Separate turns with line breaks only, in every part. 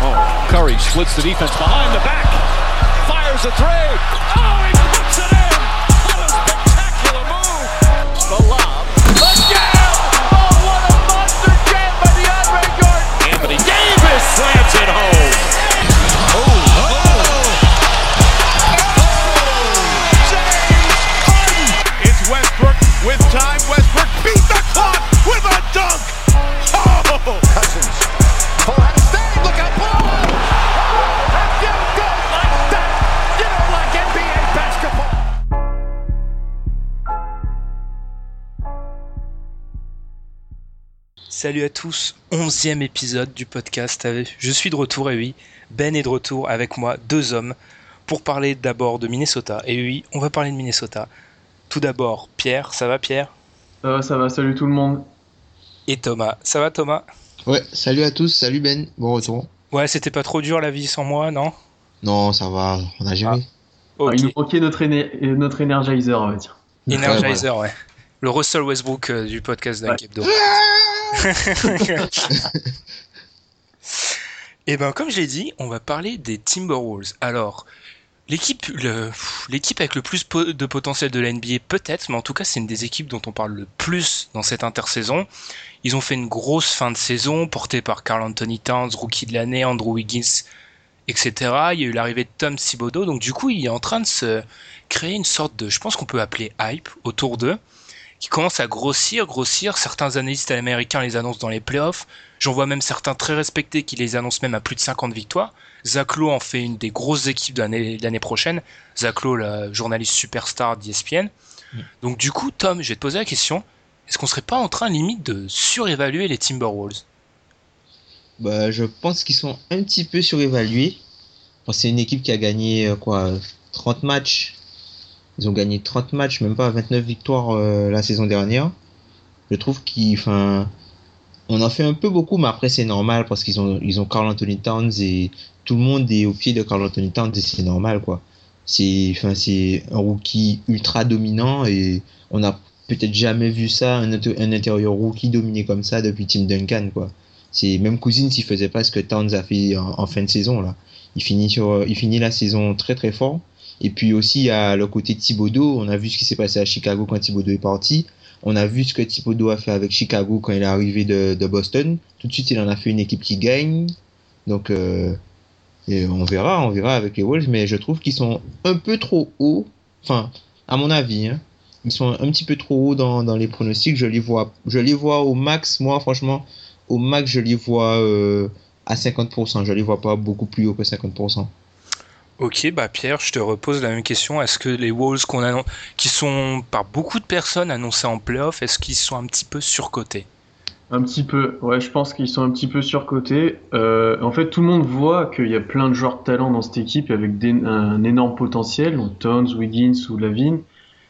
jam.
Curry splits the defense behind the back. Fires a three. Oh, he puts it in. What a spectacular move. The lob.
Salut à tous, onzième épisode du podcast. Je suis de retour et oui, Ben est de retour avec moi, deux hommes, pour parler d'abord de Minnesota. Et oui, on va parler de Minnesota. Tout d'abord, Pierre, ça va Pierre?
Ça va, ça va, salut tout le monde.
Et Thomas, ça va Thomas?
Ouais, salut à tous, salut Ben, bon retour.
Ouais, c'était pas trop dur la vie sans moi, non?
Non, ça va, on a géré.
Ah,
Ok,
il nous manquait notre, éner- notre Energizer, on va dire.
Energizer, ouais. Le Russell Westbrook euh, du podcast Dunk
Ouais.
Et ben comme je l'ai dit, on va parler des Timberwolves. Alors, l'équipe l'équipe avec le plus de potentiel de la NBA peut-être, mais en tout cas c'est une des équipes dont on parle le plus dans cette intersaison. Ils ont fait une grosse fin de saison portée par Carl Anthony Towns, rookie de l'année, Andrew Wiggins, etc. Il y a eu l'arrivée de Tom Thibodeau, donc du coup il est en train de se créer une sorte de, je pense qu'on peut appeler hype autour d'eux, qui commence à grossir, grossir. Certains analystes américains les annoncent dans les playoffs. J'en vois même certains très respectés qui les annoncent même à plus de 50 victoires. Zach Lowe en fait une des grosses équipes de l'année prochaine. Zach Lowe, le journaliste superstar d'ESPN. Donc du coup, Tom, je vais te poser la question. Est-ce qu'on serait pas en train limite de surévaluer les Timberwolves?
Bah, je pense qu'ils sont un petit peu surévalués. C'est une équipe qui a gagné euh, quoi 30 matchs. Ils ont gagné 30 matchs, même pas 29 victoires euh, la saison dernière. Je trouve qu'ils, on en fait un peu beaucoup, mais après c'est normal parce qu'ils ont, ils ont Carl Anthony Towns et tout le monde est au pied de Carl Anthony Towns et c'est normal quoi. C'est, un rookie ultra dominant et on a peut-être jamais vu ça, un, intérieur rookie dominé comme ça depuis Tim Duncan quoi. C'est même Cousins s'il faisait pas ce que Towns a fait en, fin de saison là. Il finit il finit la saison très très fort. Et puis aussi à le côté de Thibodeau, on a vu ce qui s'est passé à Chicago quand Thibodeau est parti. On a vu ce que Thibodeau a fait avec Chicago quand il est arrivé de, Boston. Tout de suite, il en a fait une équipe qui gagne. Donc, euh, on verra, on verra avec les Wolves. Mais je trouve qu'ils sont un peu trop hauts. Enfin, à mon avis, hein. ils sont un petit peu trop hauts dans, dans les pronostics. Je les vois, je les vois au max. Moi, franchement, au max, je les vois euh, à 50%. Je les vois pas beaucoup plus haut que 50%.
Ok, bah Pierre, je te repose la même question. Est-ce que les Wolves qui sont par beaucoup de personnes annoncés en playoff, est-ce qu'ils sont un petit peu surcotés?
Un petit peu, ouais, je pense qu'ils sont un petit peu surcotés. Euh, en fait, tout le monde voit qu'il y a plein de joueurs de talent dans cette équipe avec un énorme potentiel, donc Towns, Wiggins ou Lavine.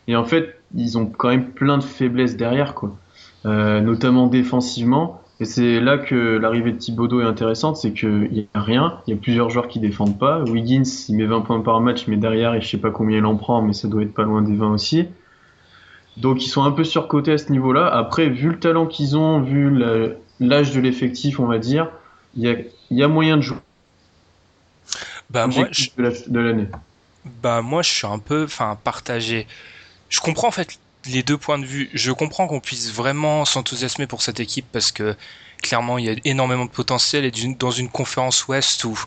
Et en fait, ils ont quand même plein de faiblesses derrière, quoi. Euh, notamment défensivement. Et c'est là que l'arrivée de Thibodeau est intéressante, c'est qu'il n'y a rien, il y a plusieurs joueurs qui défendent pas. Wiggins, il met 20 points par match, mais derrière, et je sais pas combien il en prend, mais ça doit être pas loin des 20 aussi. Donc ils sont un peu surcotés à ce niveau-là. Après, vu le talent qu'ils ont, vu l'âge de l'effectif, on va dire, il y a, il y a moyen de jouer.
Bah moi, je,
la-
bah moi, je suis un peu, enfin, partagé. Je comprends en fait les deux points de vue. Je comprends qu'on puisse vraiment s'enthousiasmer pour cette équipe parce que clairement il y a énormément de potentiel et dans une conférence ouest où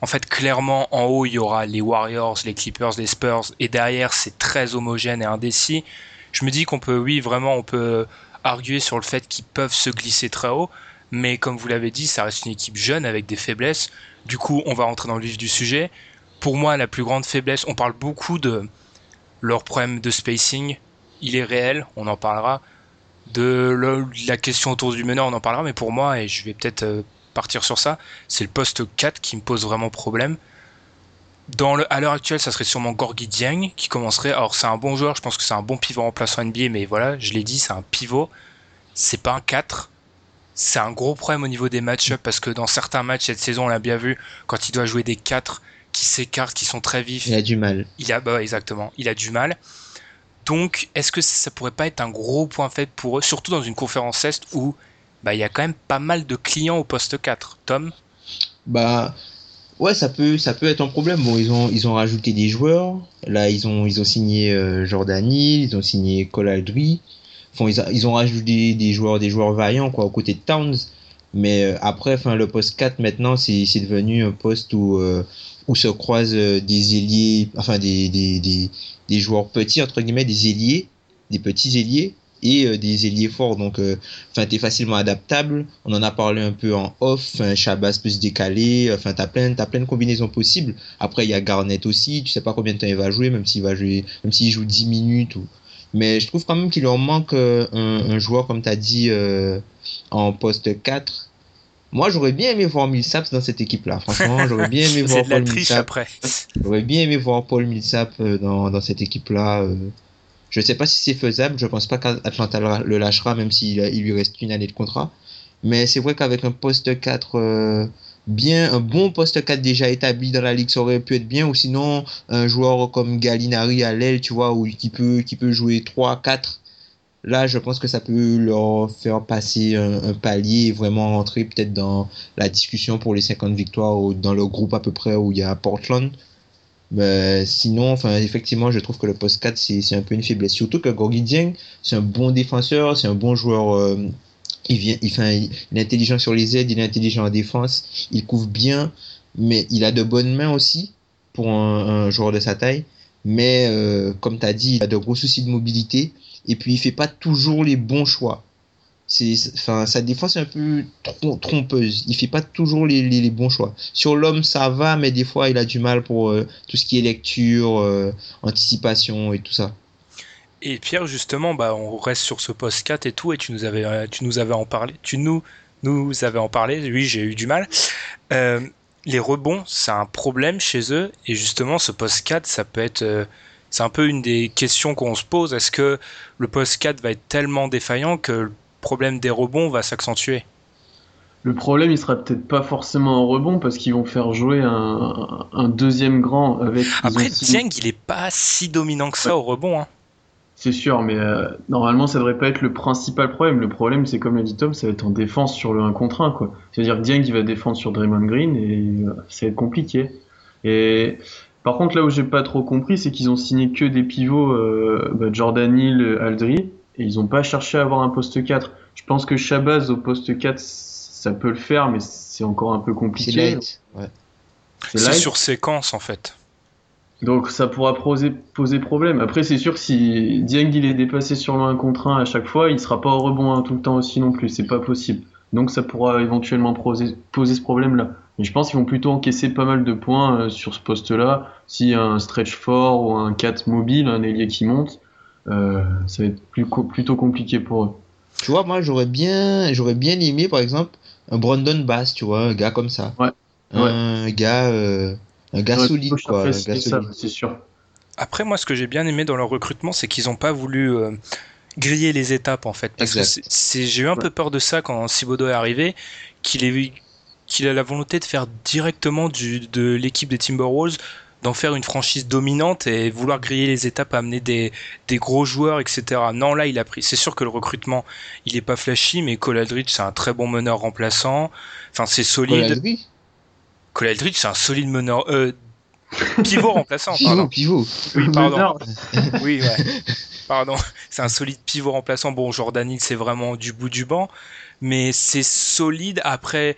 en fait clairement en haut il y aura les Warriors, les Clippers, les Spurs et derrière c'est très homogène et indécis. Je me dis qu'on peut oui vraiment on peut arguer sur le fait qu'ils peuvent se glisser très haut, mais comme vous l'avez dit, ça reste une équipe jeune avec des faiblesses. Du coup, on va rentrer dans le vif du sujet. Pour moi, la plus grande faiblesse, on parle beaucoup de leur problème de spacing. Il est réel, on en parlera. De la question autour du meneur, on en parlera, mais pour moi, et je vais peut-être euh, partir sur ça, c'est le poste 4 qui me pose vraiment problème. Dans le, à l'heure actuelle, ça serait sûrement Gorgui Dieng qui commencerait. Alors, c'est un bon joueur, je pense que c'est un bon pivot remplaçant NBA, mais voilà, je l'ai dit, c'est un pivot. C'est pas un 4 c'est un gros problème au niveau des match-ups parce que dans certains matchs cette saison, on l'a bien vu, quand il doit jouer des 4 qui s'écartent, qui sont très vifs.
Il a du mal.
Il a, bah, exactement, il a du mal. Donc, est-ce que ça pourrait pas être un gros point faible pour eux, surtout dans une conférence Est où bah, il y a quand même pas mal de clients au poste 4 Tom?
Bah, ouais, ça peut, ça peut être un problème. Bon, ils ont, ils ont rajouté des joueurs. Là, ils ont, ils ont signé euh, Jordan Hill, ils ont signé Cole Aldry ils, ont rajouté des, joueurs, des joueurs vaillants quoi, aux côtés de Towns. Mais euh, après, enfin, le poste 4 maintenant, c'est devenu un poste où, euh, où se croisent des ailiers, enfin des, des, des, joueurs petits, entre guillemets, des ailiers, des petits ailiers et des ailiers forts. Donc, enfin, t'es facilement adaptable. On en a parlé un peu en off. Enfin, Shabazz peut se décaler. Enfin, t'as plein, as plein de combinaisons possibles. Après, il y a Garnett aussi. Tu sais pas combien de temps il va jouer, même s'il va jouer, même s'il joue 10 minutes ou, mais je trouve quand même qu'il leur manque euh, un, joueur, comme tu as dit, euh, en poste 4. Moi, j'aurais bien aimé voir Millsap dans cette équipe-là. Franchement, j'aurais bien aimé voir Paul Millsap. J'aurais bien aimé voir Paul Millsap euh, dans, dans cette équipe-là. Je ne sais pas si c'est faisable. Je pense pas qu'Atlanta le lâchera, même s'il il lui reste une année de contrat. Mais c'est vrai qu'avec un poste 4 bien, un bon poste 4 déjà établi dans la ligue, ça aurait pu être bien, ou sinon un joueur comme Gallinari à l'aile, tu vois, où, qui, peut, qui peut jouer 3, 4. Là, je pense que ça peut leur faire passer un, palier et vraiment rentrer peut-être dans la discussion pour les 50 victoires ou dans le groupe à peu près où il y a Portland. Mais sinon, enfin, effectivement, je trouve que le poste 4, c'est un peu une faiblesse. Surtout que Gorgui Dieng, c'est un bon défenseur, c'est un bon joueur euh, il vient, fait il est intelligent sur les aides, il est intelligent en défense, il couvre bien, mais il a de bonnes mains aussi pour un, joueur de sa taille. Mais euh, comme tu as dit, il a de gros soucis de mobilité et puis il fait pas toujours les bons choix. C'est, enfin, sa défense est un peu trompeuse. Il fait pas toujours les, les, bons choix. Sur l'homme, ça va, mais des fois, il a du mal pour euh, tout ce qui est lecture, euh, anticipation et tout ça.
Et Pierre, justement, bah, on reste sur ce post 4 et tout, et tu nous avais, tu nous avais en parlé, tu nous, nous avais en parlé, oui, j'ai eu du mal. Euh, les rebonds, c'est un problème chez eux, et justement, ce post 4, ça peut être, c'est un peu une des questions qu'on se pose. Est-ce que le post 4 va être tellement défaillant que le problème des rebonds va s'accentuer?
Le problème, il sera peut-être pas forcément en rebond parce qu'ils vont faire jouer un, deuxième grand avec.
Après, Dieng, il est pas si dominant que ça au rebond. Hein.
C'est sûr, mais euh, normalement, ça devrait pas être le principal problème. Le problème, c'est comme l'a dit Tom, ça va être en défense sur le 1 contre 1, quoi. C'est-à-dire que Dieng, il va défendre sur Draymond Green et euh, ça va être compliqué. Et par contre, là où j'ai pas trop compris, c'est qu'ils ont signé que des pivots euh, bah, Jordan Hill, Aldry, et ils ont pas cherché à avoir un poste 4. Je pense que Shabazz au poste 4, ça peut le faire, mais c'est encore un peu compliqué.
C'est sur séquence, en fait.
Donc ça pourra poser, poser problème. Après, c'est sûr que si Dieng il est dépassé sur le 1 contre 1 à chaque fois, il sera pas au rebond hein, tout le temps aussi non plus. C'est pas possible. Donc ça pourra éventuellement poser, poser ce problème-là. Mais je pense qu'ils vont plutôt encaisser pas mal de points euh, sur ce poste-là. Si un stretch fort ou un 4 mobile, un ailier qui monte, euh, ça va être plus, plutôt compliqué pour eux.
Tu vois, moi j'aurais bien, j'aurais bien aimé par exemple un Brandon Bass, tu vois, un gars comme ça.
Ouais.
Un gars. Euh un gars solide, quoi.
C'est sûr.
Après, moi, ce que j'ai bien aimé dans leur recrutement, c'est qu'ils n'ont pas voulu euh, griller les étapes, en fait. Parce que j'ai eu un peu peur de ça quand Sibodo est arrivé, qu'il qu'il a la volonté de faire directement du, de l'équipe des Timberwolves d'en faire une franchise dominante et vouloir griller les étapes, amener des, des gros joueurs, etc. Non, là, il a pris. C'est sûr que le recrutement, il est pas flashy, mais Cole Aldridge, c'est un très bon meneur remplaçant. Enfin, c'est solide. Cole Aldridge, c'est un solide meneur. Euh, Pivot remplaçant,
Pivot,
pardon.
pivot.
Oui,
Pardon. Oui, ouais. Pardon. C'est un solide pivot remplaçant. Bon, Jordan Hill, c'est vraiment du bout du banc. Mais c'est solide. Après,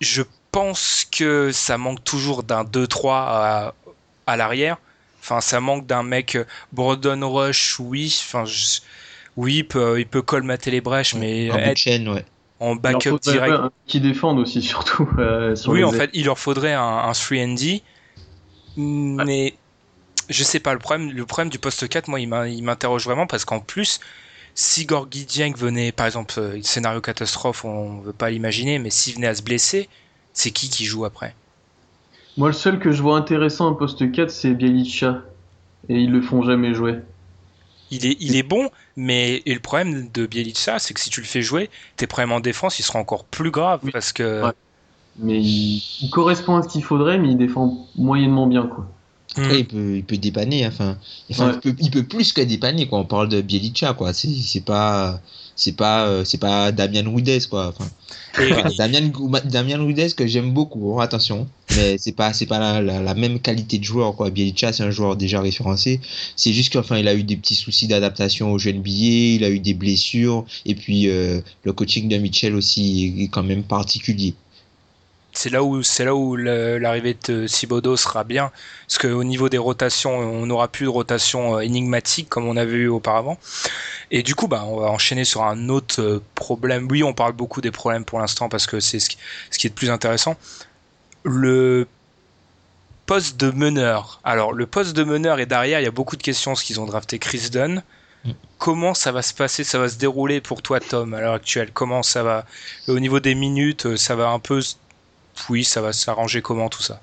je pense que ça manque toujours d'un 2-3 à, à l'arrière. Enfin, ça manque d'un mec euh, Brandon Rush, oui. Enfin, je- oui, il peut, il peut colmater les brèches, mais
En
être
chaîne, ouais.
en backup direct.
un qui défendent aussi, surtout. euh, sur
Oui,
les
en
ailes.
fait, il leur faudrait un, un 3D. Mais je sais pas, le problème, le problème du poste 4, moi, il m'interroge vraiment parce qu'en plus, si Gorgui Dieng venait, par exemple, euh, scénario catastrophe, on veut pas l'imaginer, mais s'il venait à se blesser, c'est qui qui joue après?
Moi, le seul que je vois intéressant en poste 4, c'est Bielicha. Et ils le font jamais jouer.
il est, il est bon, mais et le problème de Bielitsa, c'est que si tu le fais jouer, tes problèmes en défense, ils seront encore plus graves
Oui.
parce que
Ouais. Mais il, il correspond à ce qu'il faudrait, mais il défend moyennement bien, quoi.
Après, il peut, il peut dépanner. Enfin, enfin
Ouais.
il, peut, il peut plus que dépanner. Quoi. On parle de Bielicha, quoi. C'est, pas, c'est pas, euh, c'est pas Damien Ruiz, quoi. Enfin,
Et-
Enfin, Damien, Damien Ruiz que j'aime beaucoup, hein, attention, mais c'est pas c'est pas la, la, la même qualité de joueur quoi. Bielicha c'est un joueur déjà référencé, c'est juste qu'enfin il a eu des petits soucis d'adaptation aux jeunes billets, il a eu des blessures et puis euh, le coaching de Mitchell aussi est quand même particulier.
C'est là où c'est là où l'arrivée de Thibodeau sera bien, parce qu'au niveau des rotations, on n'aura plus de rotation euh, énigmatique comme on avait eu auparavant. Et du coup, bah, on va enchaîner sur un autre euh, problème. Oui, on parle beaucoup des problèmes pour l'instant parce que c'est ce qui, ce qui est le plus intéressant. Le poste de meneur. Alors, le poste de meneur et derrière, il y a beaucoup de questions parce qu'ils ont drafté Chris Dunn.
Mm.
Comment ça va se passer, ça va se dérouler pour toi, Tom, à l'heure actuelle? Comment ça va? Au niveau des minutes, euh, ça va un peu oui, ça va s'arranger comment tout ça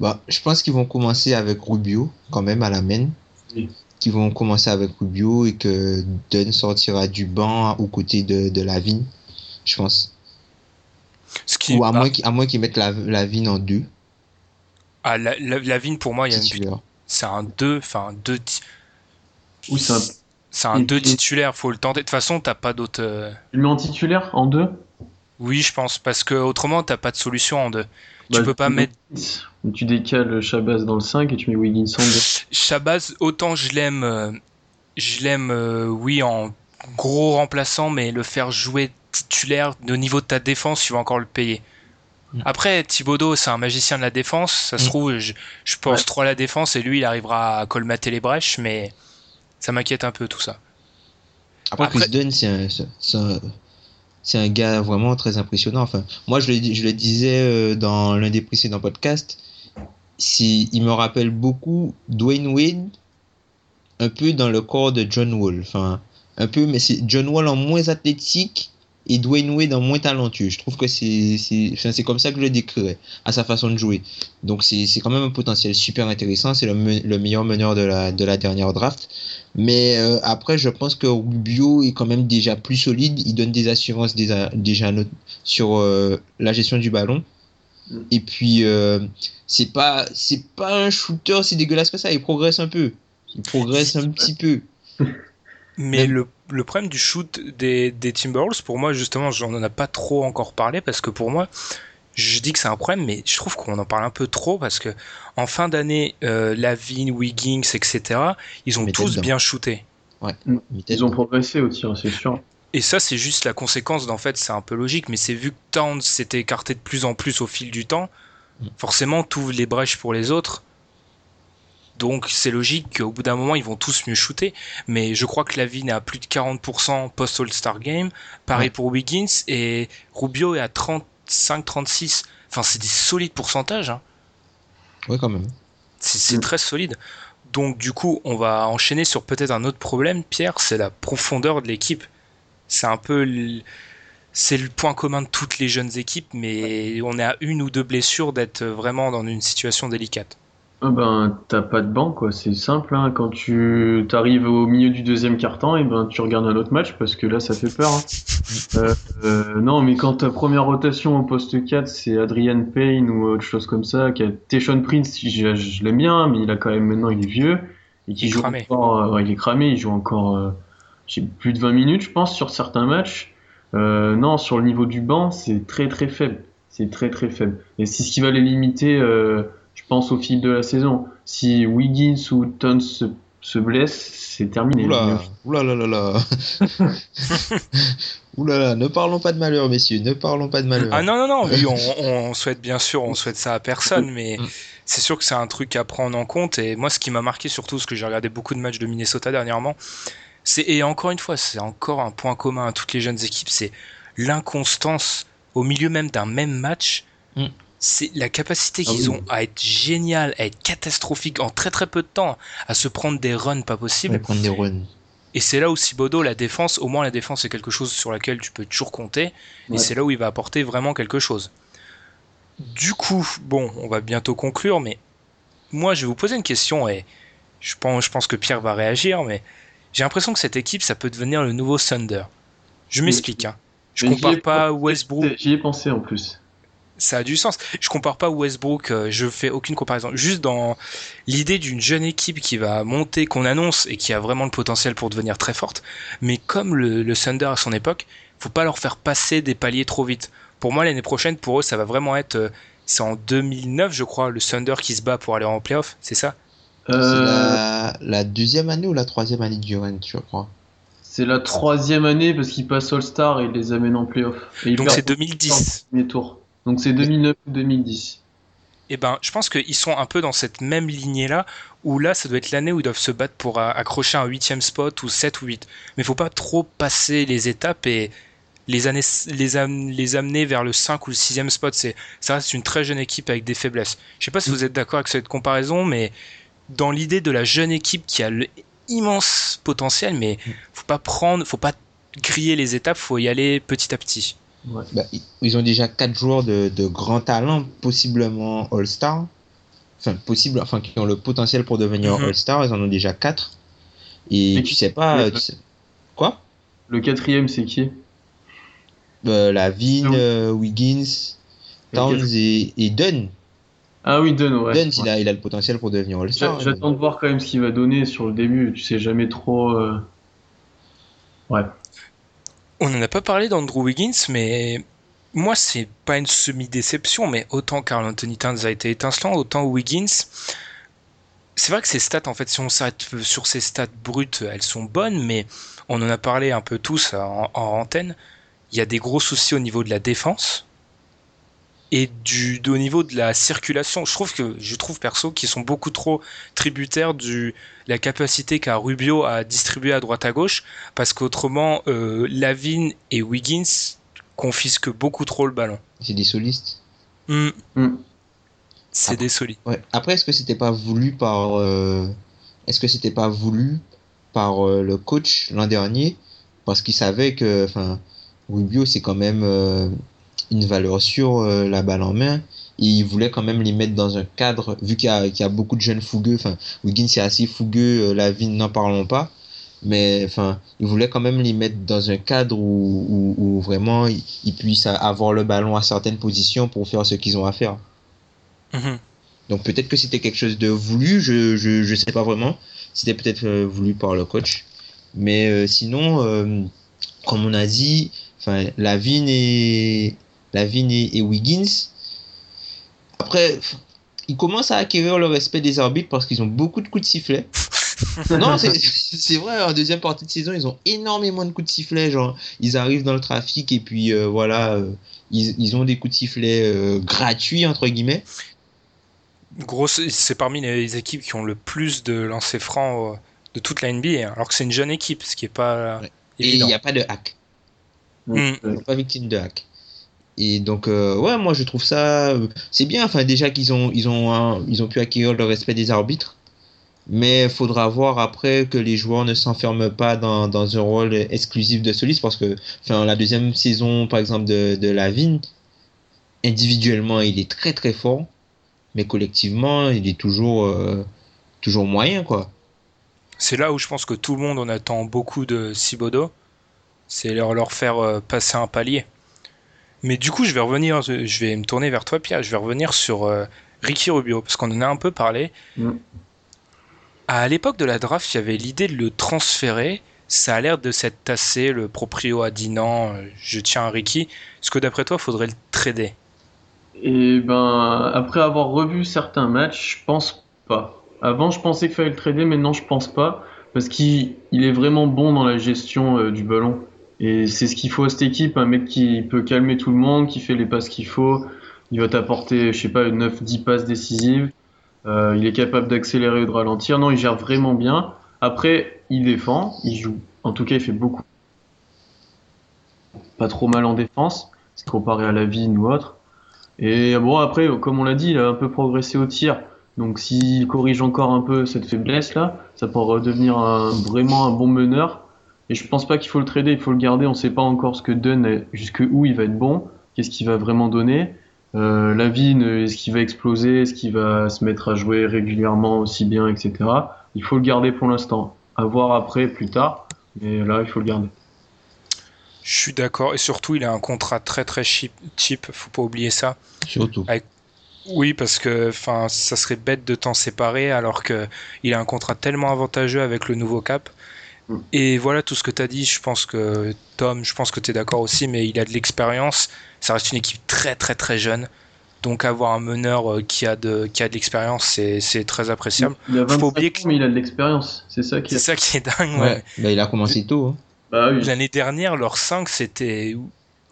Bah, je pense qu'ils vont commencer avec Rubio quand même à la main.
Oui.
Qu'ils vont commencer avec Rubio et que Dunn sortira du banc aux côtés de, de Lavigne, je pense.
Ce qui,
Ou à moins qu'ils à moins qu'ils mettent la, Lavigne en deux
ah, la, la, Lavigne, pour moi, il y a une- c'est un 2, enfin un 2
Ou c'est un...
c'est un
Et
2
puis-
titulaire, faut le tenter. De toute façon, t'as pas d'autre. euh,
Tu le mets en titulaire en deux?
Oui, je pense, parce que autrement, t'as pas de solution en 2. Tu
Bah,
peux pas mettre.
Tu décales Shabazz dans le 5 et tu mets Wiggins en deux.
Shabazz, autant je l'aime, euh, je l'aime, euh, oui, en gros remplaçant, mais le faire jouer titulaire au niveau de ta défense, tu vas encore le payer.
Mm.
Après, Thibodeau, c'est un magicien de la défense. Ça se
Mm.
trouve, je, je pense
Ouais.
trop à la défense et lui, il arrivera à colmater les brèches, mais ça m'inquiète un peu tout ça.
Après,
Après-
Chris Dunn, c'est un, c'est- un, gars vraiment très impressionnant. Enfin, moi, je le, je le disais euh, dans l'un des précédents podcasts, si, il me rappelle beaucoup Dwayne Wade, un peu dans le corps de John Wall. Enfin, un peu, mais c'est John Wall en moins athlétique et Dwayne Wade en moins talentueux. Je trouve que c'est c'est enfin, c'est comme ça que je le décrirais, à sa façon de jouer. Donc, c'est c'est quand même un potentiel super intéressant. C'est le, me- le meilleur meneur de la, de la dernière draft. Mais euh, après, je pense que Rubio est quand même déjà plus solide. Il donne des assurances déjà, déjà sur euh, la gestion du ballon.
Mm.
Et puis, euh, c'est pas c'est pas un shooter si dégueulasse que ça. Il progresse un peu. Il progresse un petit peu.
Mais
Même-
le, le problème du shoot des, des Timberwolves, pour moi, justement, j'en en a pas trop encore parlé parce que pour moi, je dis que c'est un problème, mais je trouve qu'on en parle un peu trop parce que en fin d'année, euh, Lavigne, Wiggins, etc., ils ont
Mais
tous bien shooté.
Vitesse
Ils ont progressé au tir, c'est sûr.
Et ça, c'est juste la conséquence d'en fait, c'est un peu logique, mais c'est vu que Towns s'était écarté de plus en plus au fil du temps,
Mm.
forcément, t'ouvres les brèches pour les autres. Donc, c'est logique qu'au bout d'un moment, ils vont tous mieux shooter. Mais je crois que Lavigne est à plus de 40% post-All-Star Game. Pareil
Ouais.
pour Wiggins. Et Rubio est à 35-36. Enfin, c'est des solides pourcentages. hein.
Ouais, quand même.
C'est très solide. Donc du coup, on va enchaîner sur peut-être un autre problème, Pierre, c'est la profondeur de l'équipe. C'est un peu le... c'est le point commun de toutes les jeunes équipes, mais on est à une ou deux blessures d'être vraiment dans une situation délicate.
Ah ben, t'as pas de banc, quoi. C'est simple, hein. Quand tu t'arrives au milieu du deuxième quart-temps, et ben, tu regardes un autre match parce que là, ça fait peur. hein. Euh, euh, non, mais quand ta première rotation au poste 4, c'est Adrian Payne ou autre chose comme ça, qui a Teshon Prince, je, je l'aime bien, mais il a quand même maintenant, il est vieux. Et qui joue
cramé.
encore, euh, ouais, il est cramé, il joue encore, j'ai plus de 20 minutes, je pense, sur certains matchs. Non, sur le niveau du banc, c'est très très faible. C'est très très faible. Et c'est ce qui va les limiter, euh, pense, au fil de la saison. Si Wiggins ou Tons se, se blessent, c'est terminé.
Oula, oula là là là. oula là, ne parlons pas de malheur, messieurs, ne parlons pas de malheur.
Ah non, non, non, oui, on, on souhaite bien sûr, on souhaite ça à personne, mais
Mm.
c'est sûr que c'est un truc à prendre en compte. Et moi, ce qui m'a marqué surtout, parce que j'ai regardé beaucoup de matchs de Minnesota dernièrement, c'est, et encore une fois, c'est encore un point commun à toutes les jeunes équipes, c'est l'inconstance au milieu même d'un même match.
Mm.
C'est la capacité
Ah
qu'ils
oui.
ont à être génial, à être catastrophique en très très peu de temps, à se prendre des runs pas possibles.
va prendre des runs.
Et c'est là où Thibodeau, la défense, au moins la défense, c'est quelque chose sur laquelle tu peux toujours compter. Et c'est là où il va apporter vraiment quelque chose. Du coup, bon, on va bientôt conclure, mais moi, je vais vous poser une question et je pense, je pense que Pierre va réagir, mais j'ai l'impression que cette équipe, ça peut devenir le nouveau Thunder. Je m'explique. Hein. Je
Mais
compare pas Westbrook,
J'y ai pensé en plus.
Ça a du sens. Je compare pas Westbrook, euh, je fais aucune comparaison. Juste dans l'idée d'une jeune équipe qui va monter, qu'on annonce et qui a vraiment le potentiel pour devenir très forte. Mais comme le, le Thunder à son époque, faut pas leur faire passer des paliers trop vite. Pour moi, l'année prochaine, pour eux, ça va vraiment être. euh, c'est en 2009, je crois, le Thunder qui se bat pour aller en playoff, c'est ça?
C'est
Euh,
la... la deuxième année ou la troisième année de Durant, je crois.
C'est la troisième année parce qu'il passe All-Star et il les amène en playoff.
Donc c'est 2010.
au premier tour. Donc c'est 2009 ou 2010.
Et ben, je pense qu'ils sont un peu dans cette même lignée-là, où là, ça doit être l'année où ils doivent se battre pour accrocher un huitième spot ou 7 ou 8. Mais faut pas trop passer les étapes et les, années, les, am- les amener vers le 5 ou le 6 spot. C'est, ça reste une très jeune équipe avec des faiblesses. Je sais pas si vous êtes d'accord avec cette comparaison, mais dans l'idée de la jeune équipe qui a l'immense potentiel, mais faut pas prendre, faut pas griller les étapes, faut y aller petit à petit.
Ouais.
Bah, ils ont déjà quatre joueurs de, de grand talent, possiblement All-Star. Enfin, possible, enfin, qui ont le potentiel pour devenir
Mhm.
All-Star. Ils en ont déjà quatre. Et
Mais
tu
qui-
sais pas.
mais-
tu sais- Quoi?
Le quatrième, c'est qui?
Euh, La Vigne, euh, Wiggins, Towns et, et Dunn.
Ah oui, Dunn, ouais.
Dunn,
Ouais.
il, a, il a le potentiel pour devenir All-Star.
J'attends de voir quand même ce qu'il va donner sur le début. Tu sais jamais trop. euh, Ouais.
On n'en a pas parlé d'Andrew Wiggins, mais moi, c'est pas une semi-déception, mais autant Carl Anthony Towns a été étincelant, autant Wiggins. C'est vrai que ses stats, en fait, si on s'arrête sur ses stats brutes, elles sont bonnes, mais on en a parlé un peu tous en, en antenne. Il y a des gros soucis au niveau de la défense et du, au niveau de la circulation. Je trouve que, je trouve perso, qu'ils sont beaucoup trop tributaires de la capacité qu'a Rubio à distribuer à droite à gauche parce qu'autrement, euh, Lavine et Wiggins confisquent beaucoup trop le ballon.
C'est des solistes.
Hmm,
Hmm.
c'est des solides.
Ouais. Après, est-ce que c'était pas voulu par. euh, Est-ce que c'était pas voulu par euh, le coach l'an dernier? Parce qu'il savait que. Enfin, Rubio, c'est quand même euh, une valeur sûre, euh, la balle en main. Et il voulait quand même les mettre dans un cadre, vu qu'il y, a- qu'il y a beaucoup de jeunes fougueux. Enfin, Wiggins c'est assez fougueux, euh, Lavigne, n'en parlons pas. Mais enfin, il voulait quand même les mettre dans un cadre où, où, où vraiment ils, ils puissent avoir le ballon à certaines positions pour faire ce qu'ils ont à faire.
Mhm.
Donc peut-être que c'était quelque chose de voulu, je je, je sais pas vraiment. C'était peut-être euh, voulu par le coach. Mais euh, sinon, euh, comme on a dit, enfin Lavigne et Lavigne et, et Wiggins. Après, ils commencent à acquérir le respect des arbitres parce qu'ils ont beaucoup de coups de sifflet. non, c'est vrai. En deuxième partie de saison, ils ont énormément de coups de sifflet. Genre, ils arrivent dans le trafic et puis euh, voilà, euh, ils, ils ont des coups de sifflet euh, gratuits entre guillemets.
Grosse, c'est parmi les équipes qui ont le plus de lancers francs de toute la NBA, hein, alors que c'est une jeune équipe, ce qui est pas
Ouais. Et il n'y a pas de hack.
Mm.
Ils sont pas victimes de hack. Et donc, euh, ouais, moi je trouve ça. euh, c'est bien, enfin, déjà qu'ils ont, pu acquérir le respect des arbitres. Mais il faudra voir après que les joueurs ne s'enferment pas dans, un rôle exclusif de soliste parce que, enfin, la deuxième saison, par exemple, de, de Lavigne, individuellement, il est très très fort. Mais collectivement, il est toujours, euh, toujours moyen, quoi.
C'est là où je pense que tout le monde en attend beaucoup de Sibodo. C'est leur, faire passer un palier. Mais du coup, je vais revenir, je vais me tourner vers toi, Pierre. Je vais revenir sur euh, Ricky Rubio, parce qu'on en a un peu parlé.
Mm.
À l'époque de la draft, il y avait l'idée de le transférer. Ça a l'air de s'être tassé. Le proprio a dit non, euh, je tiens à Ricky. Est-ce que d'après toi, faudrait le trader?
Et ben, après avoir revu certains matchs, je pense pas. Avant, je pensais qu'il fallait le trader, maintenant, je pense pas. Parce qu'il il est vraiment bon dans la gestion euh, du ballon. Et c'est ce qu'il faut à cette équipe, un mec qui peut calmer tout le monde, qui fait les passes qu'il faut. Il va t'apporter, je sais pas, 9-10 passes décisives. Euh, il est capable d'accélérer ou de ralentir. Non, il gère vraiment bien. Après, il défend, il joue. En tout cas, il fait beaucoup. Pas trop mal en défense, comparé à la Vigne ou autre. Et bon, après, comme on l'a dit, il a un peu progressé au tir. Donc s'il corrige encore un peu cette faiblesse là, ça pourra devenir vraiment un bon meneur. Et je pense pas qu'il faut le trader, il faut le garder. On sait pas encore ce que donne, jusque où il va être bon, qu'est-ce qu'il va vraiment donner. Euh, Lavine, est-ce qu'il va exploser, est-ce qu'il va se mettre à jouer régulièrement aussi bien, etc. Il faut le garder pour l'instant. À voir après, plus tard. Mais là, il faut le garder.
Je suis d'accord. Et surtout, il a un contrat très très cheap. cheap faut pas oublier ça.
Surtout.
Avec oui, parce que enfin, ça serait bête de t'en séparer alors que il a un contrat tellement avantageux avec le nouveau cap.
Mm.
Et voilà tout ce que tu as dit. Je pense que Tom, je pense que tu es d'accord aussi, mais il a de l'expérience. Ça reste une équipe très très très jeune. Donc avoir un meneur euh, qui a de qui a de l'expérience, c'est c'est très appréciable.
Il a
Faut pas
25
oublier
ans,
que-
mais il a de l'expérience. C'est ça qui
C'est
est.
ça qui est dingue.
Ouais.
ouais.
Bah, il a commencé tôt. hein.
Bah oui.
L'année dernière, leur 5, c'était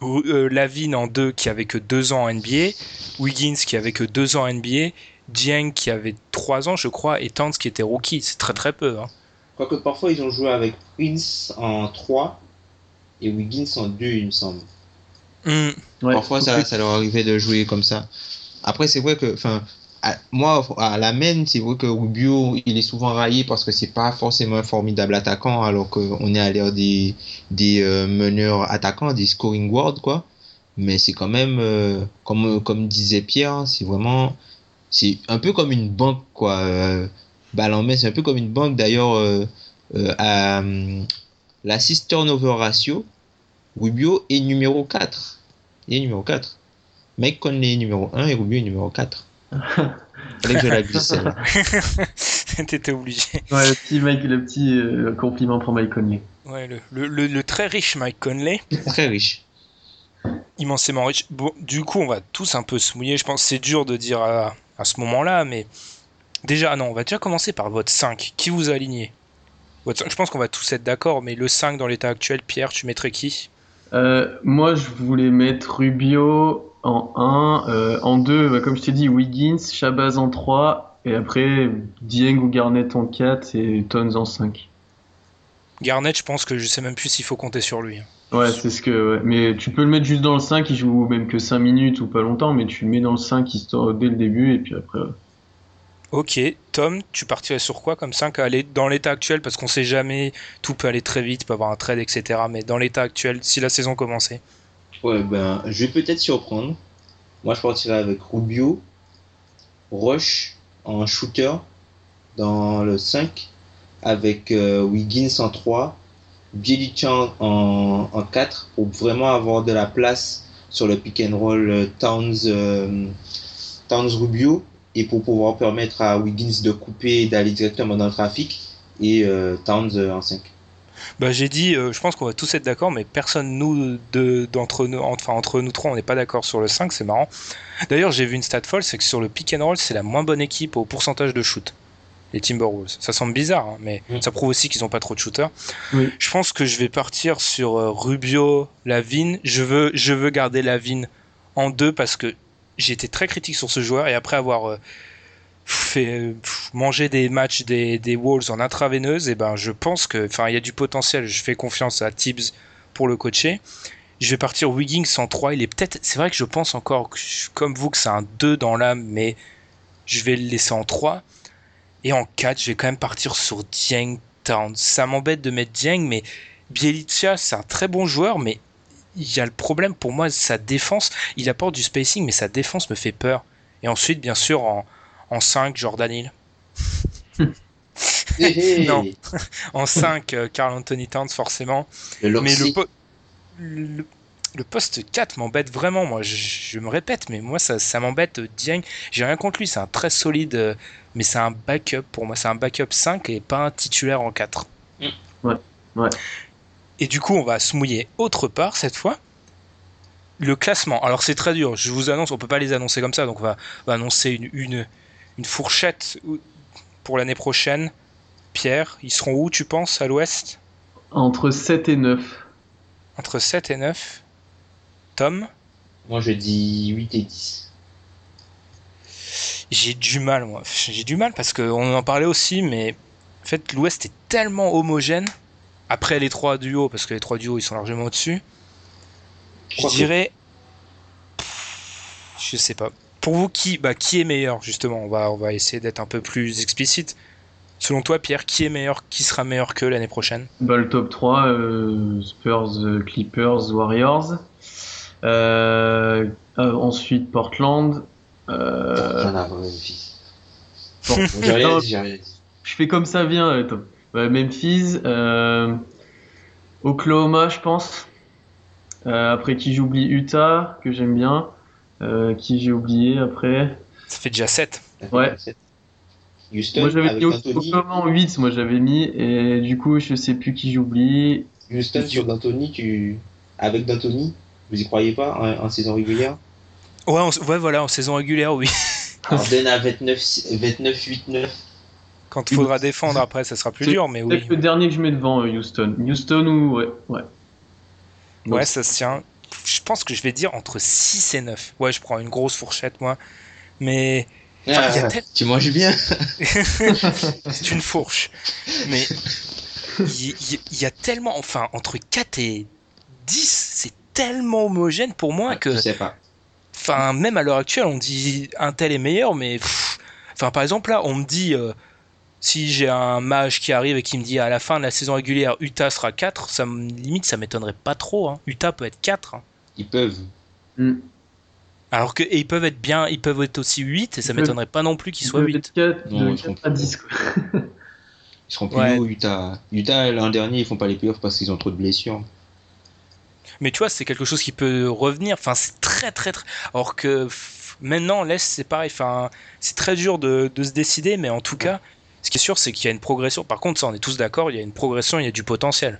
euh, Lavine en 2 qui avait que 2 ans en NBA, Wiggins qui avait que 2 ans en NBA, Dieng qui avait 3 ans, je crois, et Towns qui était rookie. C'est très très peu. Hein.
Quoique parfois ils ont joué avec Prince en 3 et Wiggins en 2, il me semble.
Hmm.
Ouais,
Parfois, ça, leur arrivait de jouer comme ça. Après, c'est vrai que, enfin, moi, à la main, c'est vrai que Rubio, il est souvent raillé parce que c'est pas forcément un formidable attaquant, alors qu'on est à l'ère des, des euh, meneurs attaquants, des scoring world, quoi. Mais c'est quand même, euh, comme, comme disait Pierre, c'est vraiment, c'est un peu comme une banque, quoi. Euh, balle en main, c'est un peu comme une banque. D'ailleurs, euh, euh, à, hum, l'assist turnover ratio, Rubio est numéro 4. Il est numéro 4. Mike Conley est numéro 1 et Rubio est numéro 4. Fallait que je la glisse.
T'étais obligé.
Ouais, le petit Mike, le petit euh, compliment pour Mike Conley.
Ouais, le, le, le- le très riche Mike Conley,
Très riche.
immensément riche. Bon, du coup, on va tous un peu se mouiller. Je pense que c'est dur de dire à, à ce moment-là, mais déjà, non, on va déjà commencer par votre 5. Qui vous a aligné? Votre 5, Je pense qu'on va tous être d'accord, mais le 5 dans l'état actuel, Pierre, tu mettrais qui?
Euh, moi, je voulais mettre Rubio en 1. euh, en 2, bah, comme je t'ai dit, Wiggins, Shabazz en 3. Et après, Dieng ou Garnett en 4 et Tons en 5.
Garnett, je pense que je sais même plus s'il faut compter sur lui.
Ouais, c'est ce que. ouais. Mais tu peux le mettre juste dans le 5, il joue même que 5 minutes ou pas longtemps, mais tu le mets dans le 5 histoire, dès le début et puis après. ouais.
Ok, Tom, tu partirais sur quoi comme 5 aller dans l'état actuel? Parce qu'on sait jamais, tout peut aller très vite, peut avoir un trade, etc. Mais dans l'état actuel, si la saison commençait.
Ouais, ben, je vais peut-être surprendre. Moi, je partirais avec Rubio, Rush en shooter dans le 5, avec euh, Wiggins en 3, Bjelica en, en 4, pour vraiment avoir de la place sur le pick and roll euh, Towns, euh, Towns Rubio, et pour pouvoir permettre à Wiggins de couper et d'aller directement dans le trafic, et euh, Towns euh, en 5.
Bah j'ai dit, euh, je pense qu'on va tous être d'accord, mais personne nous de d'entre nous, enfin entre nous trois, on n'est pas d'accord sur le 5, c'est marrant. D'ailleurs, j'ai vu une stat folle, c'est que sur le pick and roll, c'est la moins bonne équipe au pourcentage de shoot. Les Timberwolves. Ça semble bizarre, hein, mais
Mm.
ça prouve aussi qu'ils n'ont pas trop de shooters.
Oui.
Je pense que je vais partir sur euh, Rubio, Lavine. Je veux, je veux garder Lavine en deux parce que j'ai été très critique sur ce joueur et après avoir euh, fait euh, des matchs des, des en intraveineuse, et ben je pense que, enfin, il y a du potentiel. Je fais confiance à Tibbs pour le coacher. Je vais partir Wiggins en 3. Il est peut-être, c'est vrai que je pense encore, comme vous, que c'est un 2 dans l'âme, mais je vais le laisser en 3. Et en 4, je vais quand même partir sur Dieng Towns. Ça m'embête de mettre Dieng, mais Bielica, c'est un très bon joueur, mais il y a le problème pour moi, sa défense. Il apporte du spacing, mais sa défense me fait peur. Et ensuite, bien sûr, en, en 5, Jordan Hill. Non. En 5, euh, Carl Anthony Towns, forcément.
Le
Mais le, po- le, le poste 4 m'embête vraiment, moi. Je, je me répète, mais moi, ça, ça m'embête. Dieng, j'ai rien contre lui. C'est un très solide, euh, mais c'est un backup pour moi. C'est un backup 5 et pas un titulaire en 4.
Mm.
Ouais, ouais.
Et du coup, on va se mouiller autre part cette fois. le classement. Alors c'est très dur. Je vous annonce, on peut pas les annoncer comme ça, donc on va, on va annoncer une, une, une fourchette pour l'année prochaine. Pierre, ils seront où, tu penses, à l'ouest?
Entre 7 et 9.
Entre 7 et 9. Tom?
Moi, je dis 8 et 10.
J'ai du mal, moi. J'ai du mal parce qu'on en parlait aussi, mais en fait, l'ouest est tellement homogène. Après les trois duos, parce que les trois duos, ils sont largement au-dessus. Je dirais. Je sais pas. Pour vous, qui, bah, qui est meilleur, justement? On va, on va essayer d'être un peu plus explicite. Selon toi, Pierre, qui est meilleur, qui sera meilleur que l'année prochaine?
Bah, Le top 3, euh, Spurs, euh, Clippers, Warriors. Euh, euh, ensuite, Portland. Euh...
Bon, j'ai rien dit, j'ai rien dit.
Je fais comme ça vient, Tom. Bah, Memphis, euh, Oklahoma, je pense. Euh, après, qui j'oublie? Utah, que j'aime bien. Euh, qui j'ai oublié après?
Ça fait déjà 7.
Ouais.
Houston,
Moi j'avais mis. Oklahoma en 8, moi j'avais mis, et du coup je sais plus qui j'oublie.
Houston sur D'Antoni, tu... avec D'Antoni, vous y croyez pas en, en saison régulière?
Ouais, en- ouais, voilà, en saison régulière, oui.
Harden à 29, 29 8-9.
Quand il faudra défendre après, ça sera plus dur, mais oui.
Le dernier que je mets devant euh, Houston. Houston ou. Ouais, ouais. Donc,
Ouais, ça se tient. Je pense que je vais dire entre 6 et 9. Ouais, je prends une grosse fourchette, moi. Mais Enfin,
Ah,
tel-
Tu manges bien
c'est une fourche. Mais il y, a tellement. Enfin, entre 4 et 10, c'est tellement homogène pour moi que.
Je sais pas.
Enfin, même à l'heure actuelle, on dit un tel est meilleur, mais. pff, Enfin, par exemple, là, on me dit. euh, si j'ai un mage qui arrive et qui me dit à la fin de la saison régulière, Utah sera 4, ça me, limite, ça m'étonnerait pas trop. Hein. Utah peut être 4. hein.
Ils peuvent.
hmm.
Alors que, et ils peuvent être bien, ils peuvent être aussi 8, et ça m'étonnerait pas non plus qu'ils soient
de
8.
4,
Non,
de
je
4 à 10. Quoi.
Ils seront plus
Ouais.
hauts, Utah. Utah, l'an dernier, ils font pas les playoffs parce qu'ils ont trop de blessures.
Mais tu vois, c'est quelque chose qui peut revenir. Enfin, c'est très, très, très. Alors que maintenant, l'Est, c'est pareil. Enfin, c'est très dur de, de se décider, mais en tout cas, ce qui est sûr, c'est qu'il y a une progression. Par contre, ça, on est tous d'accord, il y a une progression, il y a du potentiel.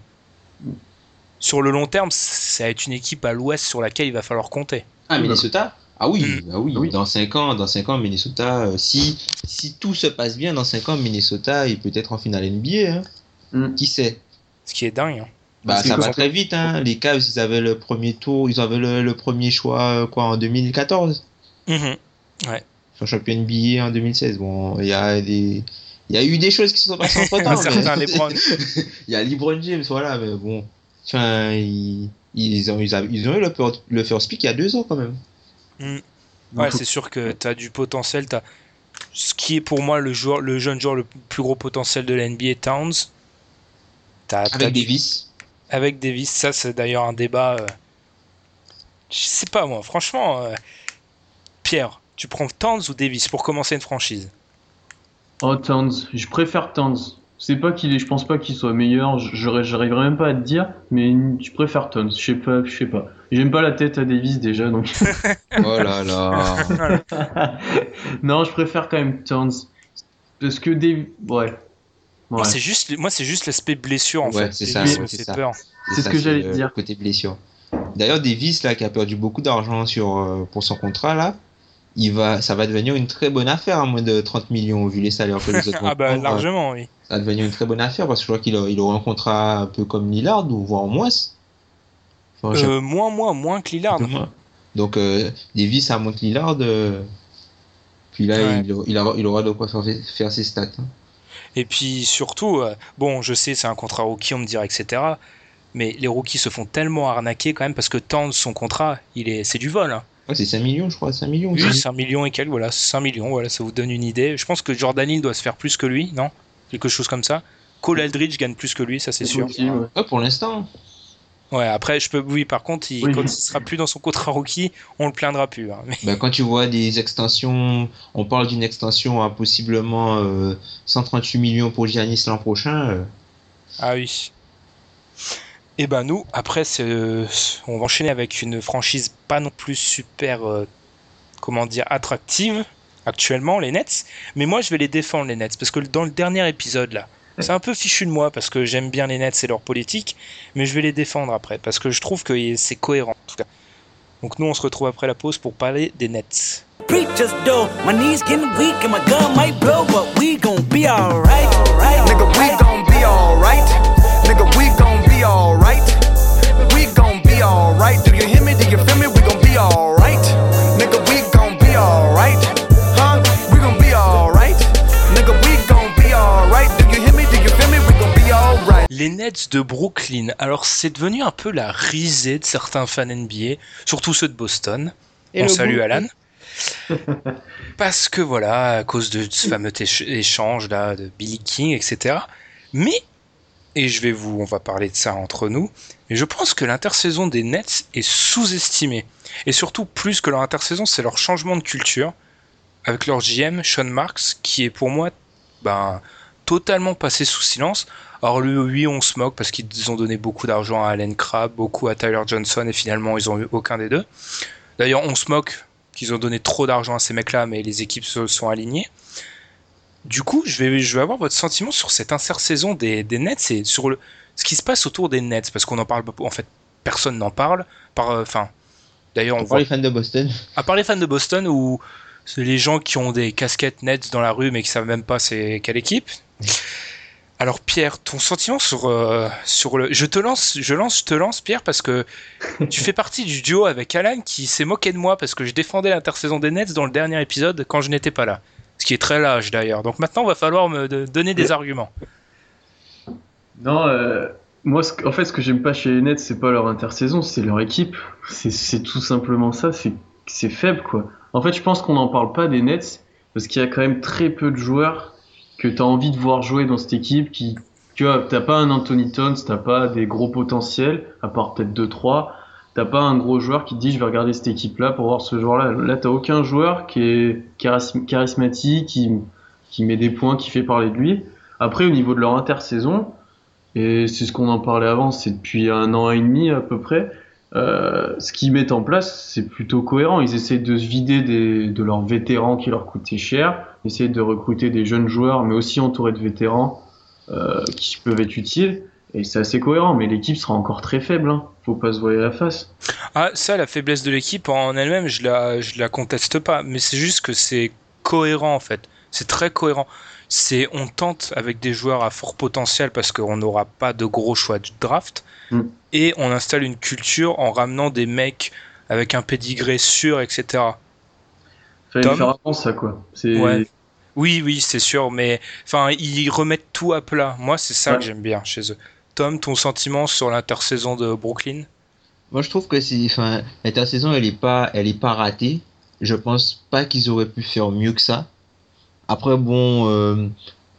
Sur le long terme, ça va être une équipe à l'Ouest sur laquelle il va falloir compter.
Ah, Minnesota? Ah oui,
Mm.
ah oui.
Ah oui.
Dans 5 ans, dans 5 ans, Minnesota, euh, si, si tout se passe bien, dans 5 ans, Minnesota, il peut être en finale NBA. Hein.
Mm.
Qui sait?
Ce qui est dingue. hein.
Bah, ça va très vite. Hein. Les Cavs, ils avaient le premier tour, ils avaient le, le premier choix euh, quoi, en 2014.
Mhm.
Ils sont champions NBA en 2016. Bon, il y a des. Il y a eu des choses qui se sont passées entre temps. Il y a LeBron James, voilà, mais bon. Enfin, ils, ils, ont, ils, avaient- ils ont eu le, fir- le first pick il y a deux ans quand même.
Ouais,
faut-
c'est sûr que tu as du potentiel. T'as ce qui est pour moi le, joueur, le jeune joueur le plus gros potentiel de la NBA, Towns. T'as- t'as
Avec
du-
Davis.
avec Davis. Ça, c'est d'ailleurs un débat. euh, Je sais pas, moi, franchement. euh, Pierre, tu prends Towns ou Davis pour commencer une franchise?
Oh, Towns. Je préfère Towns. C'est pas qu'il est, je pense pas qu'il soit meilleur. J'aurais, j'arriverais même pas à te dire, mais je préfère Towns. Je sais pas, je sais pas. J'aime pas la tête à Davis déjà, donc.
Oh là là.
non, je préfère quand même Towns. Parce que Davis, ouais.
Moi,
Ouais.
c'est juste, moi, c'est juste l'aspect blessure, en
Ouais,
fait.
c'est ça, c'est ça.
C'est ce que j'allais dire.
Côté blessure. D'ailleurs, Davis, là, qui a perdu beaucoup d'argent sur, euh, pour son contrat, là, il va, ça va devenir une très bonne affaire à moins de 30 millions, vu les salaires que les autres
Ah bah
prendre.
largement, oui.
Ça va devenir une très bonne affaire parce que je crois qu'il a- il aura un contrat un peu comme Lillard ou voire moins. Enfin,
Euh, moins, moins, moins que Lillard.
moins. Donc, euh, Davis à moins que Lillard. euh, Puis là,
Ouais.
il, il aura, il aura de quoi faire, faire ses stats. hein.
Et puis surtout, euh, bon, je sais, c'est un contrat rookie, on me dira, etc. Mais les rookies se font tellement arnaquer quand même parce que Towns, son contrat, il est, c'est du vol. hein.
Ouais, c'est 5 millions, je crois, 5 millions.
Oui,
aussi.
c'est un million et quelques, voilà, 5 millions, voilà, ça vous donne une idée. Je pense que Jordan Hill doit se faire plus que lui, non? Quelque chose comme ça. Cole Aldridge gagne plus que lui, ça c'est sûr.
possible, ouais.
Ouais, pour l'instant.
Ouais, après, je peux, oui, par contre, il,
Oui.
quand il sera plus dans son contrat rookie, on le plaindra plus. hein. Mais,
Ben, quand tu vois des extensions, on parle d'une extension à possiblement euh, 138 millions pour Giannis l'an prochain. euh,
ah oui. Et ben nous, après, euh, on va enchaîner avec une franchise pas non plus super, euh, comment dire, attractive actuellement, les Nets. Mais moi, je vais les défendre, les Nets, parce que dans le dernier épisode là, c'est un peu fichu de moi parce que j'aime bien les Nets et leur politique, mais je vais les défendre après parce que je trouve que c'est cohérent. En tout cas, Donc nous, on se retrouve après la pause pour parler des Nets.
Preachers though, my knees getting weak and my gun might blow, but we gon' be alright.
Nigga, we gon' be alright. Nigga, we gon' be alright. We gon' be alright. Do you hear me? Do you feel me? We gon' be alright. Nigga, we gon' be alright. Huh? We gon' be alright. Nigga, we gon' be alright. Do you hear me? Do you feel me? We gon' be alright.
Les Nets de Brooklyn. Alors c'est devenu un peu la risée de certains fans NBA, surtout ceux de Boston.
Et
on salue
bout-
Alan. Parce que voilà, à cause de ce fameux éch- échange là de Billy King, etc. Mais, et je vais vous, on va parler de ça entre nous, mais je pense que l'intersaison des Nets est sous-estimée. Et surtout, plus que leur intersaison, c'est leur changement de culture avec leur GM, Sean Marks, qui est pour moi ben, totalement passé sous silence. Alors lui, oui, on se moque parce qu'ils ont donné beaucoup d'argent à Allen Crabbe, beaucoup à Tyler Johnson, et finalement, ils ont eu aucun des deux. D'ailleurs, on se moque qu'ils ont donné trop d'argent à ces mecs-là, mais les équipes se sont alignées. Du coup, je vais, je vais avoir votre sentiment sur cette intersaison des, des Nets et sur le, ce qui se passe autour des Nets, parce qu'on en parle, pas- en fait, personne n'en parle. Par, euh, enfin, d'ailleurs, on voit
les fans de Boston.
à part les fans de Boston ou c'est les gens qui ont des casquettes Nets dans la rue mais qui savent même pas c'est quelle équipe. Alors Pierre, ton sentiment sur euh, sur le, je te lance, je lance, je te lance Pierre parce que tu fais partie du duo avec Alan qui s'est moqué de moi parce que je défendais l'intersaison des Nets dans le dernier épisode quand je n'étais pas là, ce qui est très lâche d'ailleurs. Donc maintenant, il va falloir me donner des arguments.
Non, euh, moi, ce en fait, ce que j'aime pas chez les Nets, c'est pas leur intersaison, c'est leur équipe. C'est tout simplement ça, c'est c'est faible, quoi. En fait, je pense qu'on n'en parle pas des Nets, parce qu'il y a quand même très peu de joueurs que tu as envie de voir jouer dans cette équipe qui, tu vois, t'as pas un Anthony Towns, t'as pas des gros potentiels, à part peut-être 2-3, t'as pas un gros joueur qui te dit je vais regarder cette équipe-là pour voir ce joueur-là. Là, t'as aucun joueur qui est charism- charismatique, qui, qui met des points, qui fait parler de lui. Après, au niveau de leur intersaison, et c'est ce qu'on en parlait avant, c'est depuis un an et demi à peu près. Euh, ce qu'ils mettent en place, c'est plutôt cohérent. Ils essaient de se vider des, de leurs vétérans qui leur coûtaient cher, essayer de recruter des jeunes joueurs, mais aussi entourés de vétérans euh, qui peuvent être utiles. Et c'est assez cohérent, mais l'équipe sera encore très faible. Hein. Faut pas se voiler la face.
Ah, ça, la faiblesse de l'équipe en elle-même, je la, je la conteste pas, mais c'est juste que c'est cohérent en fait. C'est très cohérent. C'est, on tente avec des joueurs à fort potentiel parce qu'on n'aura pas de gros choix de draft,
Mm.
et on installe une culture en ramenant des mecs avec un pédigré sûr, etc.
Fallait
Tom
faire avant ça, quoi.
Ouais. Oui, oui, c'est sûr, mais enfin, ils remettent tout à plat. Moi, c'est ça
Ouais.
que j'aime bien chez eux. Tom, ton sentiment sur l'intersaison de Brooklyn?
Moi, je trouve que c'est, enfin, l'intersaison, elle est pas, elle est pas ratée. Je pense pas qu'ils auraient pu faire mieux que ça. Après, bon, euh,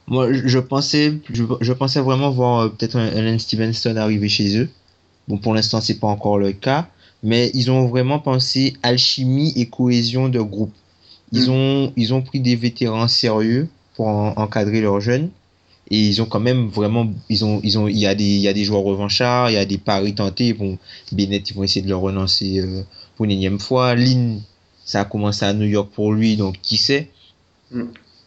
moi, je je pensais, je, je pensais vraiment voir euh, peut-être un Allen Stevenson arriver chez eux. Bon, pour l'instant, c'est pas encore le cas, mais ils ont vraiment pensé alchimie et cohésion de groupe. Ils ont, ils ont pris des vétérans sérieux pour en- encadrer leurs jeunes. Et ils ont quand même vraiment, ils ont, ils ont, il y a des, il y a des joueurs revanchards, il y a des paris tentés. Bennett, ils vont essayer de le relancer euh, pour une énième fois. Lynn, ça a commencé à New York pour lui, donc qui sait?
Mm.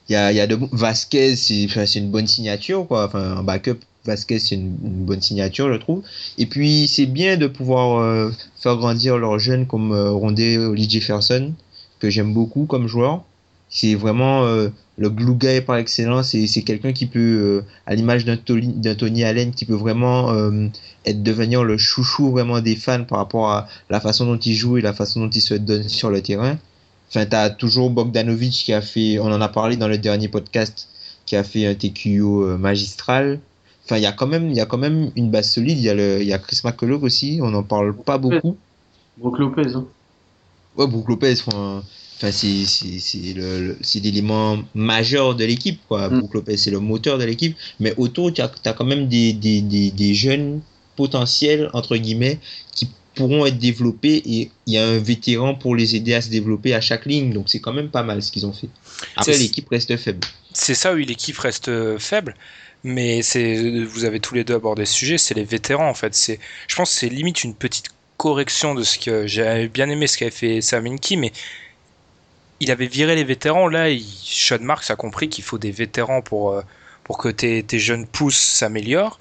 Il y a, il y a de, Vasquez, c'est, une bonne signature, quoi. Enfin, un backup, Vasquez, c'est une, une bonne signature, je trouve. Et puis, c'est bien de pouvoir euh, faire grandir leurs jeunes comme euh, Rondé Oli Jefferson, que j'aime beaucoup comme joueur. C'est vraiment euh, le glue guy par excellence et c'est quelqu'un qui peut, euh, à l'image d'un Tony, Allen, qui peut vraiment euh, être devenir le chouchou vraiment des fans par rapport à la façon dont il joue et la façon dont il se donne sur le terrain. Enfin, t'as toujours Bogdanovic qui a fait, on en a parlé dans le dernier podcast, qui a fait un TQO euh, magistral. Enfin, il y a quand même, il y a quand même une base solide. Il y a le, il y a Chris McCullough aussi. On n'en parle pas beaucoup.
Brook Lopez. Hein.
Ouais, Brook Lopez, enfin, enfin, c'est, c'est, c'est le, c'est l'élément majeur de l'équipe, quoi.
Mm.
Brook Lopez, c'est le moteur de l'équipe. Mais autour, tu as, quand même des, des, des, des jeunes potentiels, entre guillemets, qui pourront être développés et il y a un vétéran pour les aider à se développer à chaque ligne. Donc, c'est quand même pas mal ce qu'ils ont fait. Après, l'équipe reste faible.
c'est ça, oui, l'équipe reste euh, faible, mais c'est, vous avez tous les deux abordé ce sujet, c'est les vétérans en fait. C'est, je pense que c'est limite une petite correction de ce que j'ai bien aimé ce qu'avait fait Sam Hinkie, mais il avait viré les vétérans. Là, il, Sean Marks a compris qu'il faut des vétérans pour, euh, pour que tes, tes jeunes pousses s'améliorent.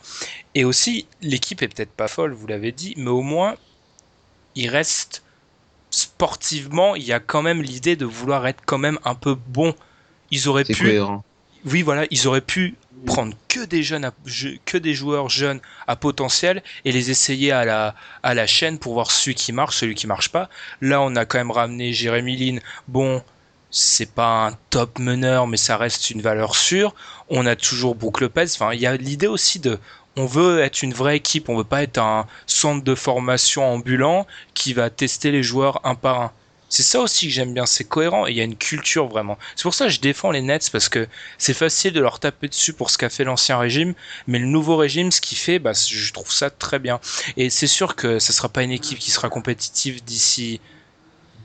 Et aussi, l'équipe est peut-être pas folle, vous l'avez dit, mais au moins, il reste sportivement, il y a quand même l'idée de vouloir être quand même un peu bon. Ils auraient pu,
cohérent.
Oui voilà, ils auraient pu prendre que des jeunes, que des joueurs jeunes à potentiel et les essayer à la à la chaîne pour voir celui qui marche, celui qui marche pas. Là, on a quand même ramené Jérémy Lin. Bon, c'est pas un top meneur, mais ça reste une valeur sûre. On a toujours Brook Lopez. Enfin, il y a l'idée aussi de, on veut être une vraie équipe. On veut pas être un centre de formation ambulant qui va tester les joueurs un par un. C'est ça aussi que j'aime bien, c'est cohérent et il y a une culture vraiment. C'est pour ça que je défends les Nets parce que c'est facile de leur taper dessus pour ce qu'a fait l'ancien régime, mais le nouveau régime, ce qu'il fait, bah, je trouve ça très bien. Et c'est sûr que ça sera pas une équipe qui sera compétitive d'ici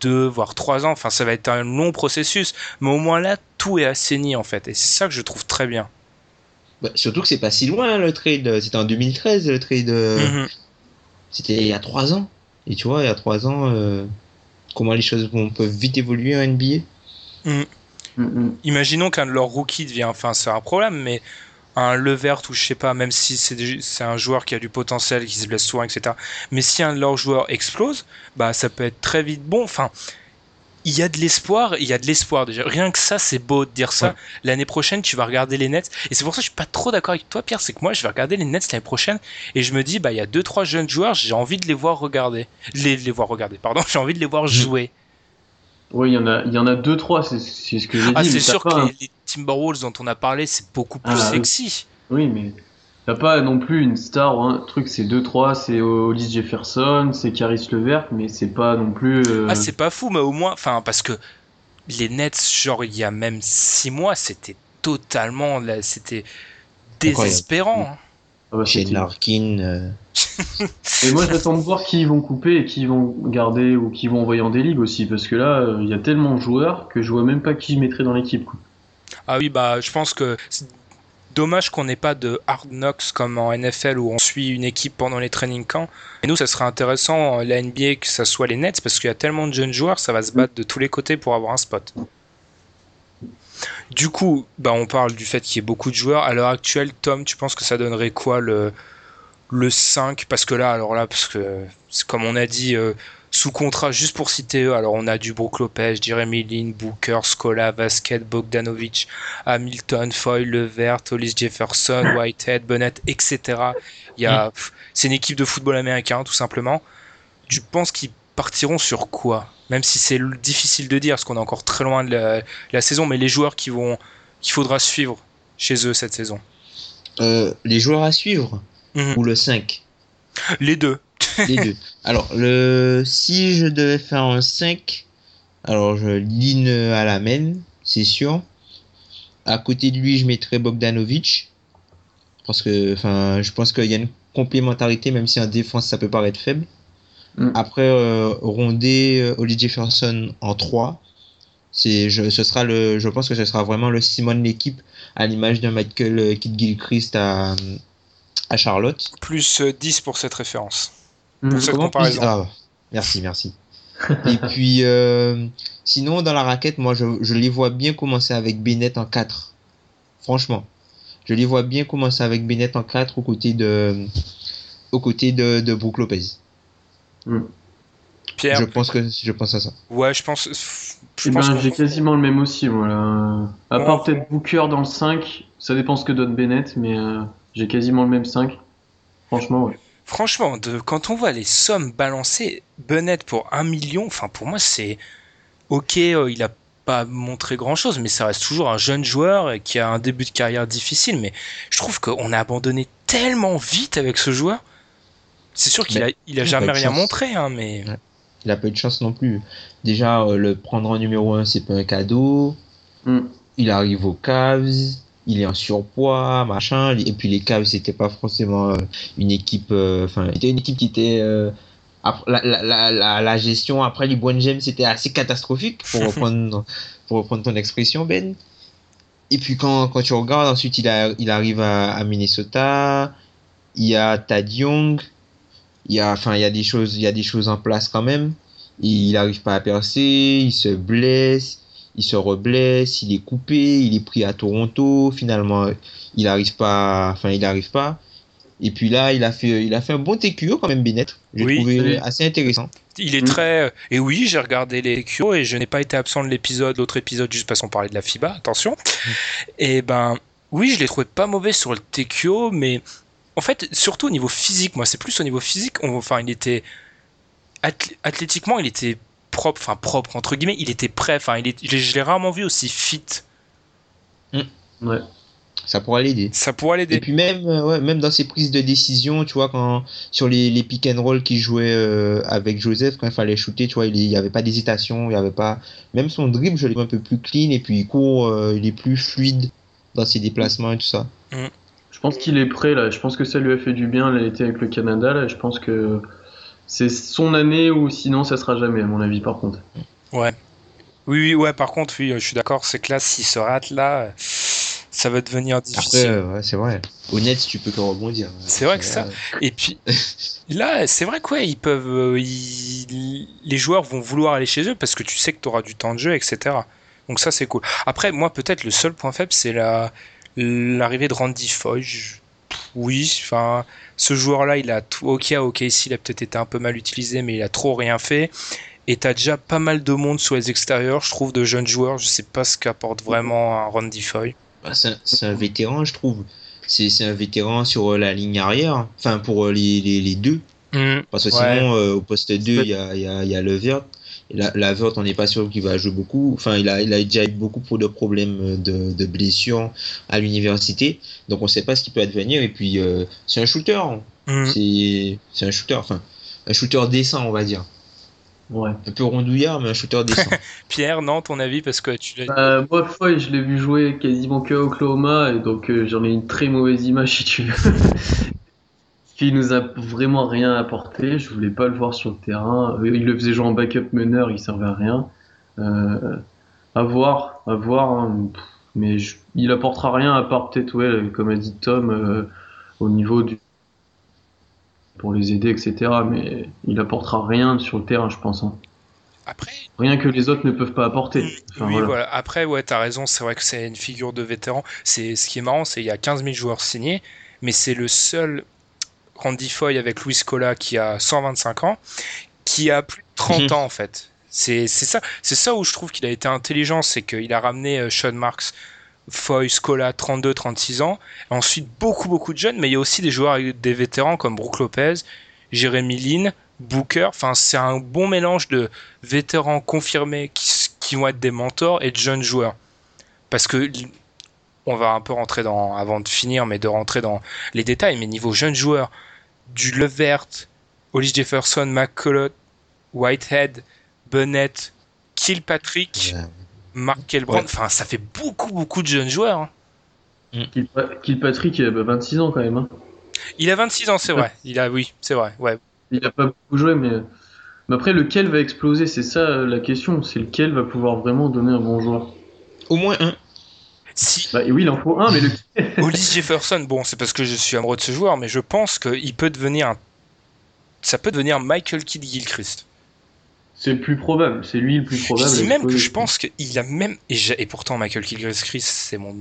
deux voire trois ans. Enfin, ça va être un long processus, mais au moins là, tout est assaini en fait, et c'est ça que je trouve très bien.
Bah, surtout que c'est pas si loin le trade. C'était en 2013 le trade. euh,
Mhm.
C'était il y a trois ans. Et tu vois, il y a trois ans, euh, comment les choses vont, peuvent vite évoluer en NBA.
Mm.
Imaginons qu'un de leurs rookies devient, enfin, c'est un problème, mais un Levert ou je sais pas, même si c'est des- c'est un joueur qui a du potentiel, qui se blesse souvent, etc. Mais si un de leurs joueurs explose, bah ça peut être très vite bon. Enfin, il y a de l'espoir, il y a de l'espoir déjà. Rien que ça, c'est beau de dire ça.
Ouais.
L'année prochaine, tu vas regarder les Nets, et c'est pour ça que je suis pas trop d'accord avec toi, Pierre. C'est que moi, je vais regarder les Nets l'année prochaine, et je me dis, bah il y a deux trois jeunes joueurs, j'ai envie de les voir regarder, les, les voir regarder. Pardon, j'ai envie de les voir jouer.
Oui, il y en a, il y en a deux, trois, c'est ce que j'ai dit.
Ah, c'est sûr que
un-
les, Timberwolves dont on a parlé, c'est beaucoup plus
Ah,
sexy.
Oui, mais t'as pas non plus une star ou un truc, c'est 2-3, c'est Hollis Jefferson, c'est Caris Levert, mais c'est pas non plus. euh,
Ah, c'est pas fou, mais au moins, enfin, parce que les Nets, genre, il y a même six mois, c'était totalement, c'était désespérant. hein.
ah bah,
Chez Larkin. euh,
Et moi, j'attends de voir qui ils vont couper et qui ils vont garder ou qui ils vont envoyer en D-League aussi, parce que là, euh, il y a tellement de joueurs que je vois même pas qui je mettrais dans l'équipe. quoi.
Ah oui, bah, je pense que dommage qu'on n'ait pas de hard knocks comme en NFL où on suit une équipe pendant les training camps. Et nous, ça serait intéressant, euh, la NBA, que ça soit les Nets, parce qu'il y a tellement de jeunes joueurs, ça va se battre de tous les côtés pour avoir un spot. Du coup, bah, on parle du fait qu'il y ait beaucoup de joueurs. À l'heure actuelle, Tom, tu penses que ça donnerait quoi le, le 5 Parce que là, alors là, parce que, comme on a dit, euh, sous contrat, juste pour citer eux, alors on a du Brook Lopez, Jeremy Lin, Booker, Scola, Vasquez, Bogdanovic, Hamilton, Foy, Levert, Hollis Jefferson, Whitehead, Bennett, etc. Il y a, pff, c'est une équipe de football américain, tout simplement. Tu penses qu'ils partiront sur quoi? Même si c'est difficile de dire, parce qu'on est encore très loin de la, la saison, mais les joueurs qui vont, qu'il faudra suivre chez eux cette saison?
euh, les joueurs à suivre
Mhm.
ou le 5
Les deux.
Les deux. Alors, le... si je devais faire un 5, alors je line à la main, c'est sûr. À côté de lui, je mettrais Bogdanovic. Parce que, enfin, je pense qu'il y a une complémentarité, même si en défense ça peut paraître faible.
Mm.
Après, euh, Rondé, euh, Holly Jefferson en 3. C'est, je, ce sera le, je pense que ce sera vraiment le Simon de l'équipe, à l'image d'un Michael euh, Kidd Gilchrist à, à Charlotte.
Plus euh, 10 pour cette référence.
Mm.
Pour cette
Comment
comparaison.
plus- ah, merci, merci. Et puis, euh, sinon, dans la raquette, moi, je, je les vois bien commencer avec Bennett en 4. Franchement. Je les vois bien commencer avec Bennett en 4 aux côtés de, aux côtés de, de Brook Lopez.
Pierre,
Je pense que, je pense à ça.
ouais, je pense.
Eh ben, j'ai quasiment le même aussi, voilà. À
Bon.
part peut-être Booker dans le 5, ça dépend ce que donne Bennett, mais euh, j'ai quasiment le même 5. Franchement, ouais.
Franchement, de, quand on voit les sommes balancées, Bennett pour 1 million, enfin pour moi c'est ok, euh, il a pas montré grand chose, mais ça reste toujours un jeune joueur et qui a un début de carrière difficile. Mais je trouve qu'on a abandonné tellement vite avec ce joueur. C'est sûr qu'il a,
Mais
il a
il a
jamais rien montré, hein, mais
Il a pas eu de chance non plus. Déjà, euh, le prendre en numéro 1, c'est pas un cadeau.
Mm.
Il arrive aux Cavs. Il est en surpoids, machin. Et puis les Cavs, c'était pas forcément euh, une équipe. euh, Enfin, c'était une équipe qui était. euh, la, la, la, la, la gestion après LeBron James, c'était assez catastrophique, pour reprendre, pour reprendre ton expression, Ben. Et puis quand, quand tu regardes, ensuite il, a, il arrive à, à Minnesota. Il y a Tad Young. Il y a, enfin, il y a des choses, il y a des choses en place quand même. Il n'arrive pas à percer, il se blesse, il se reblesse, il est coupé, il est pris à Toronto. Finalement, il n'arrive pas, enfin, il n'arrive pas. Et puis là, il a fait, il a fait un bon TQO quand même, Bennett. J'ai
Oui,
trouvé
oui.
assez intéressant.
Il est
Mm.
très. Et oui, j'ai regardé les Kyo et je n'ai pas été absent de l'épisode, l'autre épisode, juste parce qu'on parlait de la FIBA, attention. Et ben, oui, je l'ai trouvé pas mauvais sur le Tekyo, mais en fait, surtout au niveau physique, moi, c'est plus au niveau physique. on- Enfin, il était. athlé- Athlétiquement, il était propre, enfin propre, entre guillemets, il était prêt. Enfin, il est... je l'ai- rarement vu aussi fit.
Ouais.
Ça pourrait l'aider.
Ça pourrait
Et
l'aider.
puis même, euh, ouais, même dans ses prises de décision, tu vois, quand sur les, les pick and roll qu'il jouait euh, avec Joseph, quand il fallait shooter, tu vois, il n'y avait pas d'hésitation, il y avait pas. Même son dribble, je l'ai un peu plus clean et puis il court, euh, il est plus fluide dans ses déplacements et tout ça.
Je pense qu'il est prêt là. Je pense que ça lui a fait du bien l'été avec le Canada là. Je pense que c'est son année ou sinon ça sera jamais à mon avis par contre.
Ouais. Oui, oui, ouais, par contre, oui, je suis d'accord, c'est que là, s'il se rate là, euh, ça va devenir
Après,
difficile.
euh, ouais, c'est vrai. Honnête, tu peux que rebondir.
C'est vrai que ça-
Euh,
Et puis là, c'est vrai quoi, ils peuvent, euh, ils- les joueurs vont vouloir aller chez eux parce que tu sais que tu auras du temps de jeu, etc. Donc ça, c'est cool. Après, moi, peut-être le seul point faible, c'est la l'arrivée de Randy Foy. Je- Oui, enfin, ce joueur-là, il a tout. Ok, ok, ici, il a peut-être été un peu mal utilisé, mais il a trop rien fait. Et t'as déjà pas mal de monde sur les extérieurs, je trouve, de jeunes joueurs. Je sais pas ce qu'apporte vraiment un Randy Foy.
bah, c'est un, vétéran, je trouve. C'est un vétéran sur euh, la ligne arrière, enfin pour euh, les, les, les deux. Parce que
Ouais.
sinon, euh, au poste 2, il y a, y, a, il y a Levert. La, Levert, on n'est pas sûr qu'il va jouer beaucoup. Enfin, il a, il a déjà eu beaucoup de problèmes de, de blessures à l'université. Donc, on ne sait pas ce qui peut advenir. Et puis, euh, c'est un shooter.
Mm.
C'est c'est un shooter. Enfin, un shooter décent, on va dire.
Ouais.
Un peu rondouillard, mais un shooter décent.
Pierre, non, ton avis parce que tu l'as.
Euh, moi Foy je l'ai vu jouer quasiment que à Oklahoma et donc euh, j'en ai une très mauvaise image si tu veux. Qui nous a vraiment rien apporté. Je voulais pas le voir sur le terrain. Euh, Il le faisait jouer en backup meneur, il servait à rien. Euh, à voir, à voir. hein. Mais je- il apportera rien à part peut-être, ouais, comme a dit Tom, euh, au niveau du pour les aider, etc. Mais il apportera rien sur le terrain, je pense. hein.
Après,
Rien que les autres ne peuvent pas apporter. Enfin,
oui,
voilà.
voilà. Après, ouais, t'as raison. C'est vrai que c'est une figure de vétéran. C'est ce qui est marrant, c'est qu'il y a 15 000 joueurs signés, mais c'est le seul Randy Foy avec Luis Cola qui a 125 ans, qui a plus de 30
Mhm.
ans en fait. C'est ça, c'est ça où je trouve qu'il a été intelligent, c'est qu'il a ramené euh, Sean Marks, Foy, Scola, 32, 36 ans. Et ensuite beaucoup beaucoup de jeunes, mais il y a aussi des joueurs des vétérans comme Brook Lopez, Jérémy Lin, Booker. Enfin, c'est un bon mélange de vétérans confirmés qui, qui vont être des mentors et de jeunes joueurs. Parce que on va un peu rentrer dans, avant de finir, mais de rentrer dans les détails, mais niveau jeunes joueurs, du Levert, Hollis Jefferson, McCullough, Whitehead, Bennett, Kilpatrick, Mark Kelbrand,
Ouais.
enfin ça fait beaucoup beaucoup de jeunes joueurs. hein.
Kilpa- Kilpatrick, il a bah, 26 ans quand même. hein.
Il a 26 ans, c'est vrai. Il a, oui, c'est vrai. Ouais.
Il a pas beaucoup joué, mais... mais après, lequel va exploser? C'est ça euh, la question. C'est lequel va pouvoir vraiment donner un bon joueur?
Au moins un.
Si
Bah et oui, il en faut un, mais lequel
Hollis Jefferson, bon, c'est parce que je suis amoureux de ce joueur, mais je pense qu'il peut devenir un... Ça peut devenir Michael Kidd Gilchrist.
C'est le plus probable. C'est lui le plus
Je
probable.
dis
à
même que je pense qu'il a même. Et, et pourtant, Michael Kidd Gilchrist, c'est mon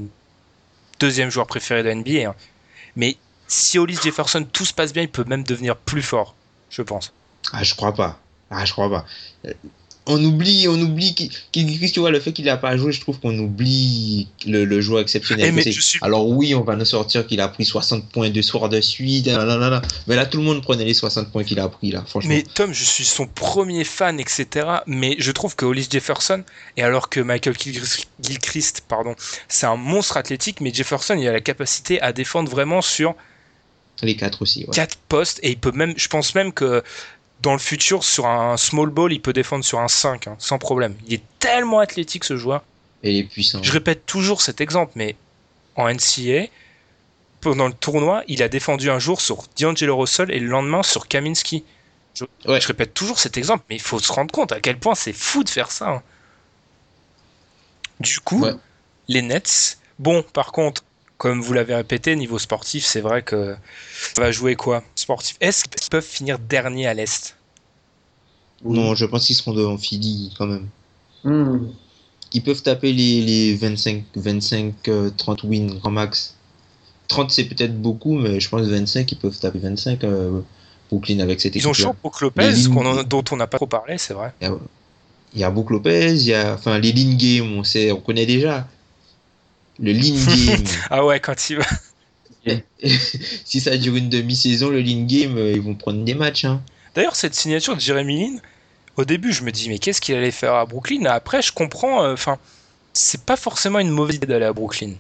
deuxième joueur préféré de la NBA. hein. Mais si Hollis Jefferson, tout se passe bien, il peut même devenir plus fort, je pense.
Ah, je crois pas. Ah, je crois pas. On oublie, on oublie qu'il, qu'il- tu vois, le fait qu'il a pas joué, je trouve qu'on oublie le, le joueur exceptionnel.
Eh, suis-
Alors oui, on va nous sortir qu'il a pris 60 points deux soirs de suite, là, là, là, là. mais là tout le monde prenait les 60 points qu'il a pris là, franchement.
Mais Tom, je suis son premier fan, etc. Mais je trouve que Hollis Jefferson, et alors que Michael Gilchrist, Gilchrist, pardon, c'est un monstre athlétique, mais Jefferson, il a la capacité à défendre vraiment sur
Les quatre aussi. Ouais.
quatre postes, et il peut même, je pense même que dans le futur, sur un small ball, il peut défendre sur un 5, hein, sans problème. Il est tellement athlétique, ce joueur.
Et les puissants.
Je répète toujours cet exemple, mais en NCA, pendant le tournoi, il a défendu un jour sur D'Angelo Russell et le lendemain sur Kaminski. Je,
Ouais.
je répète toujours cet exemple, mais il faut se rendre compte à quel point c'est fou de faire ça. hein. Du coup,
Ouais.
les Nets, bon, par contre, comme vous l'avez répété, niveau sportif, c'est vrai que ça va jouer quoi Sportif. Est-ce qu'ils peuvent finir dernier à l'Est?
Non, je pense qu'ils seront devant Philly quand même.
Hmm.
Ils peuvent taper les, les 25, 25 euh, 30 wins grand max. 30 c'est peut-être beaucoup, mais je pense 25 ils peuvent taper 25 euh, Brooklyn avec cette équipe.
Ils ont toujours Brook Lopez, en- dont on n'a pas trop parlé, c'est vrai.
Il y a Brook Lopez, il y a, enfin, les lean games, on sait, on connaît déjà. Le lean game.
Ah ouais, quand il va.
si ça dure une demi-saison, le lean game, euh, ils vont prendre des matchs, hein.
D'ailleurs, cette signature de Jeremy Lin, au début, je me dis, mais qu'est-ce qu'il allait faire à Brooklyn? Après, je comprends, euh, enfin, c'est pas forcément une mauvaise idée d'aller à Brooklyn.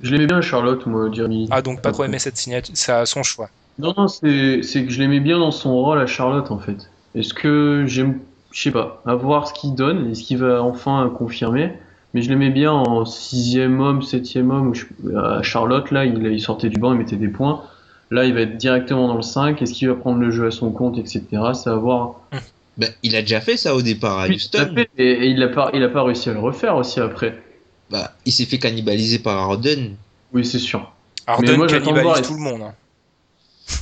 Je l'aimais bien, Charlotte, moi, Jeremy.
Ah, donc pas trop aimé cette signature, c'est à son choix.
Non, non, c'est c'est que je l'aimais bien dans son rôle à Charlotte, en fait. Est-ce que j'aime. Je sais pas, à voir ce qu'il donne, est-ce qu'il va enfin confirmer? Mais je l'aimais bien en sixième homme, septième homme, je- à Charlotte, là, il, il sortait du banc, il mettait des points. Là, il va être directement dans le 5. Est-ce qu'il va prendre le jeu à son compte, etc. C'est à voir.
Ben, il a déjà fait ça au départ à Houston.
fait. Et, et il n'a pas, il a pas réussi à le refaire aussi après.
Bah, il s'est fait cannibaliser par Harden.
Oui, c'est sûr.
Harden
moi,
cannibalise
voir,
tout le monde. hein.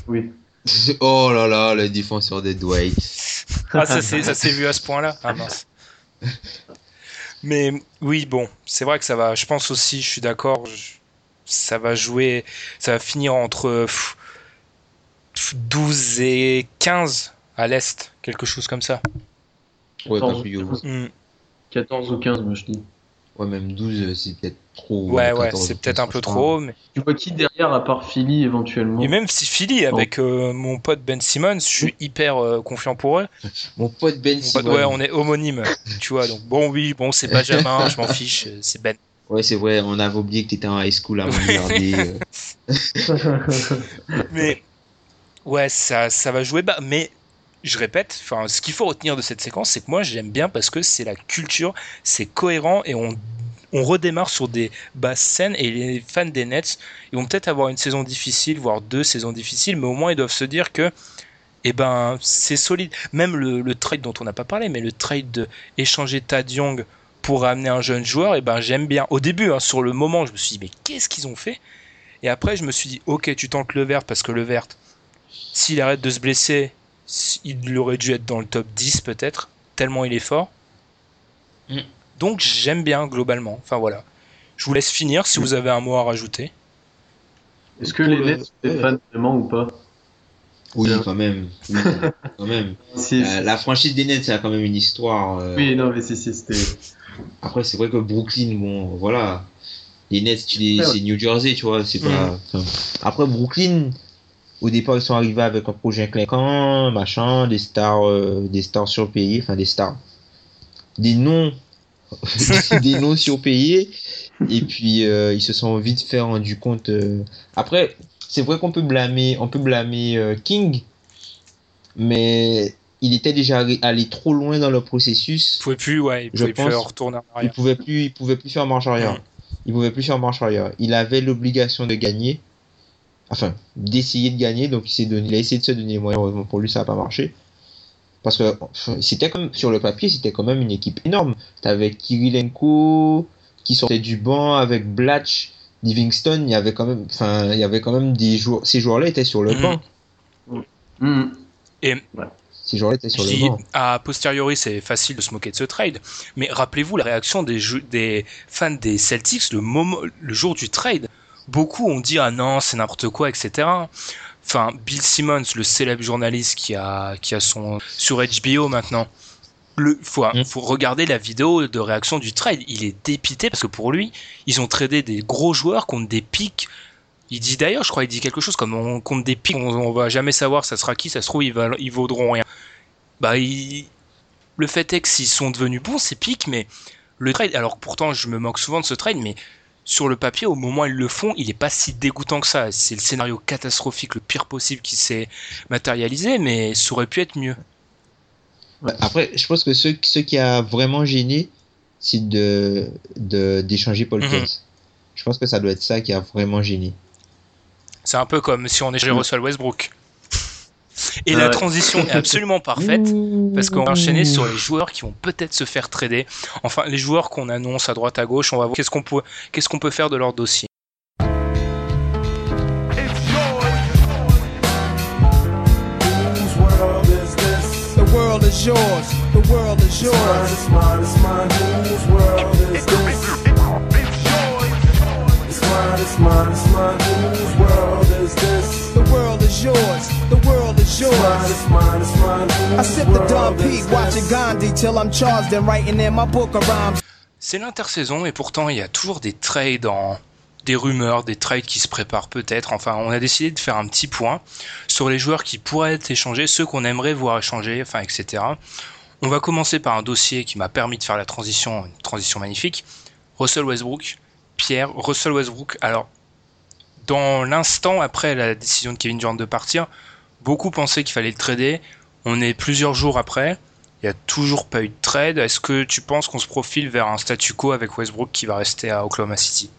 Oui.
Oh là là, le défenseur de Dwight.
Ah, ça s'est ça s'est vu à ce point-là Ah mince. Mais oui, bon, c'est vrai que ça va, je pense aussi, je suis d'accord, ça va jouer, ça va finir entre pff, pff, 12 et 15 à l'Est, quelque chose comme ça.
Ouais,
14,
parce que-
Hmm.
14 ou 15, moi je dis.
Ouais, même 12, c'est peut-être trop.
Ouais, ouais,
14,
c'est peut-être un peu trop, mais...
Tu vois qui derrière, à part Philly éventuellement
Et même si Philly, avec euh, mon pote Ben Simmons, je suis hyper euh, confiant pour eux.
Mon pote Ben Simmons.
ouais, on est homonyme, tu vois, donc bon, oui, bon, c'est Benjamin, je m'en fiche, euh, c'est Ben.
Ouais, c'est vrai, on avait oublié que t'étais en high school avant de regarder. euh.
Mais ouais, ça, ça va jouer bas. Mais je répète, ce qu'il faut retenir de cette séquence, c'est que moi j'aime bien parce que c'est la culture, c'est cohérent et on, redémarre sur des basses scènes et les fans des Nets, ils vont peut-être avoir une saison difficile, voire deux saisons difficiles, mais au moins ils doivent se dire que eh ben, c'est solide. Même le, trade dont on n'a pas parlé, mais le trade de échanger Tad Young pour amener un jeune joueur, eh ben, j'aime bien. Au début, hein, sur le moment, je me suis dit, mais qu'est-ce qu'ils ont fait? Et après, je me suis dit, ok, tu tentes le vert parce que le vert, s'il arrête de se blesser, il aurait dû être dans le top 10 peut-être, tellement il est fort.
Mm.
Donc j'aime bien globalement. Enfin voilà. Je vous laisse finir si vous avez un mot à rajouter.
Est-ce que les Nets sont des
ouais.
fans vraiment ou pas?
Oui, quand même. Oui, quand même. Euh, la franchise des Nets, ça a quand même une histoire. euh,
Oui, non, mais c'est- c'est- c'était.
Après, c'est vrai que Brooklyn, bon, voilà. Les Nets, tu les-
Ouais.
c'est New Jersey, tu vois. C'est pas. enfin, Après, Brooklyn, au départ, ils sont arrivés avec un projet clinquant, machin, des stars, euh, des stars surpayées, enfin des stars, des noms, des noms surpayés. Et puis, euh, ils se sont vite fait rendu compte. euh, Après, c'est vrai qu'on peut blâmer, on peut blâmer euh, King, mais il était déjà allé trop loin dans le processus
Il pouvait plus, ouais, il
Je
pouvait plus
pense-
retourner en
il
arrière.
pouvait plus il pouvait plus faire marche arrière
Mm.
il pouvait plus faire marche arrière il avait l'obligation de gagner enfin d'essayer de gagner donc il s'est donné il a essayé de se donner les moyens heureusement pour lui ça n'a pas marché parce que c'était comme sur le papier c'était quand même une équipe énorme t'avais Kirilenko qui sortait du banc avec Blatch Livingston il y avait quand même enfin il y avait quand même des joueurs ces joueurs là étaient sur le
Mm.
banc
Hmm.
ces joueurs là étaient sur le banc
a posteriori, c'est facile de se moquer de ce trade, mais rappelez-vous la réaction des, jeux- des fans des Celtics le, moment, le jour du trade. Beaucoup ont dit ah non, c'est n'importe quoi, etc. Enfin, Bill Simmons, le célèbre journaliste qui a, qui a son sur HBO maintenant, le faut,
Mm.
faut regarder la vidéo de réaction du trade. Il est dépité parce que pour lui, ils ont tradé des gros joueurs contre des pics. Il dit d'ailleurs, je crois, il dit quelque chose comme on compte des pics, on, on va jamais savoir ça sera qui, ça se trouve ils, valent- ils vaudront rien. Bah, il- le fait est que s'ils sont devenus bons, ces pics, mais le trade, alors pourtant je me moque souvent de ce trade, mais sur le papier, au moment où ils le font, il est pas si dégoûtant que ça. C'est le scénario catastrophique, le pire possible qui s'est matérialisé, mais ça aurait pu être mieux.
Après, je pense que ce, ce qui a vraiment gêné, c'est de de- d'échanger Paul
Mhm.
Pierce. Je pense que ça doit être ça qui a vraiment gêné.
C'est un peu comme si on échangeait
Mm.
Russell Westbrook. Et
Ah
la
ouais.
transition est absolument parfaite parce qu'on va enchaîner sur les joueurs qui vont peut-être se faire trader. Enfin, les joueurs qu'on annonce à droite à gauche, on va voir qu'est-ce qu'on peut, qu'est-ce qu'on peut faire de leur dossier.
World the world is yours. It's mine, it's mine. I sip the Gandhi till I'm charged and in my book.
C'est l'intersaison et pourtant il y a toujours des trades en des rumeurs, des trades qui se préparent peut-être. Enfin, on a décidé de faire un petit point sur les joueurs qui pourraient être échangés, ceux qu'on aimerait voir échangés, enfin, etc. On va commencer par un dossier qui m'a permis de faire la transition, une transition magnifique. Russell Westbrook, Pierre, Russell Westbrook. Alors, dans l'instant après la décision de Kevin Durant de partir, beaucoup pensaient qu'il fallait le trader. On est plusieurs jours après. Il n'y a toujours pas eu de trade. Est-ce que tu penses qu'on se profile vers un statu quo avec Westbrook qui va rester à Oklahoma City?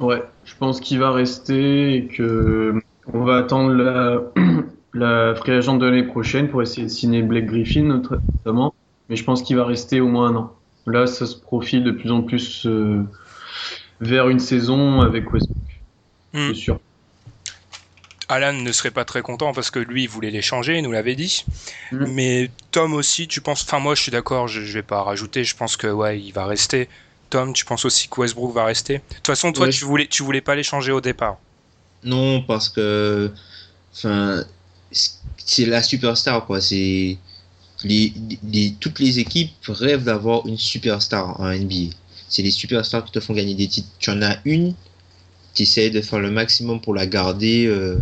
Ouais, je pense qu'il va rester et que on va attendre la, la free agent de l'année prochaine pour essayer de signer Blake Griffin notamment. Mais je pense qu'il va rester au moins un an. Là, ça se profile de plus en plus euh, vers une saison avec Westbrook.
Hmm.
C'est sûr.
Alan ne serait pas très content parce que lui il voulait l'échanger, il nous l'avait dit.
Mm.
Mais Tom aussi, tu penses Enfin moi je suis d'accord, je, je vais pas rajouter, je pense que ouais, il va rester. Tom, tu penses aussi que Westbrook va rester? De toute façon, toi
Ouais,
tu voulais tu voulais pas l'échanger au départ.
Non, parce que, enfin, c'est la superstar, quoi. C'est les, les- toutes les équipes rêvent d'avoir une superstar en NBA. C'est les superstars qui te font gagner des titres. Tu en as une, tu essaies de faire le maximum pour la garder. euh.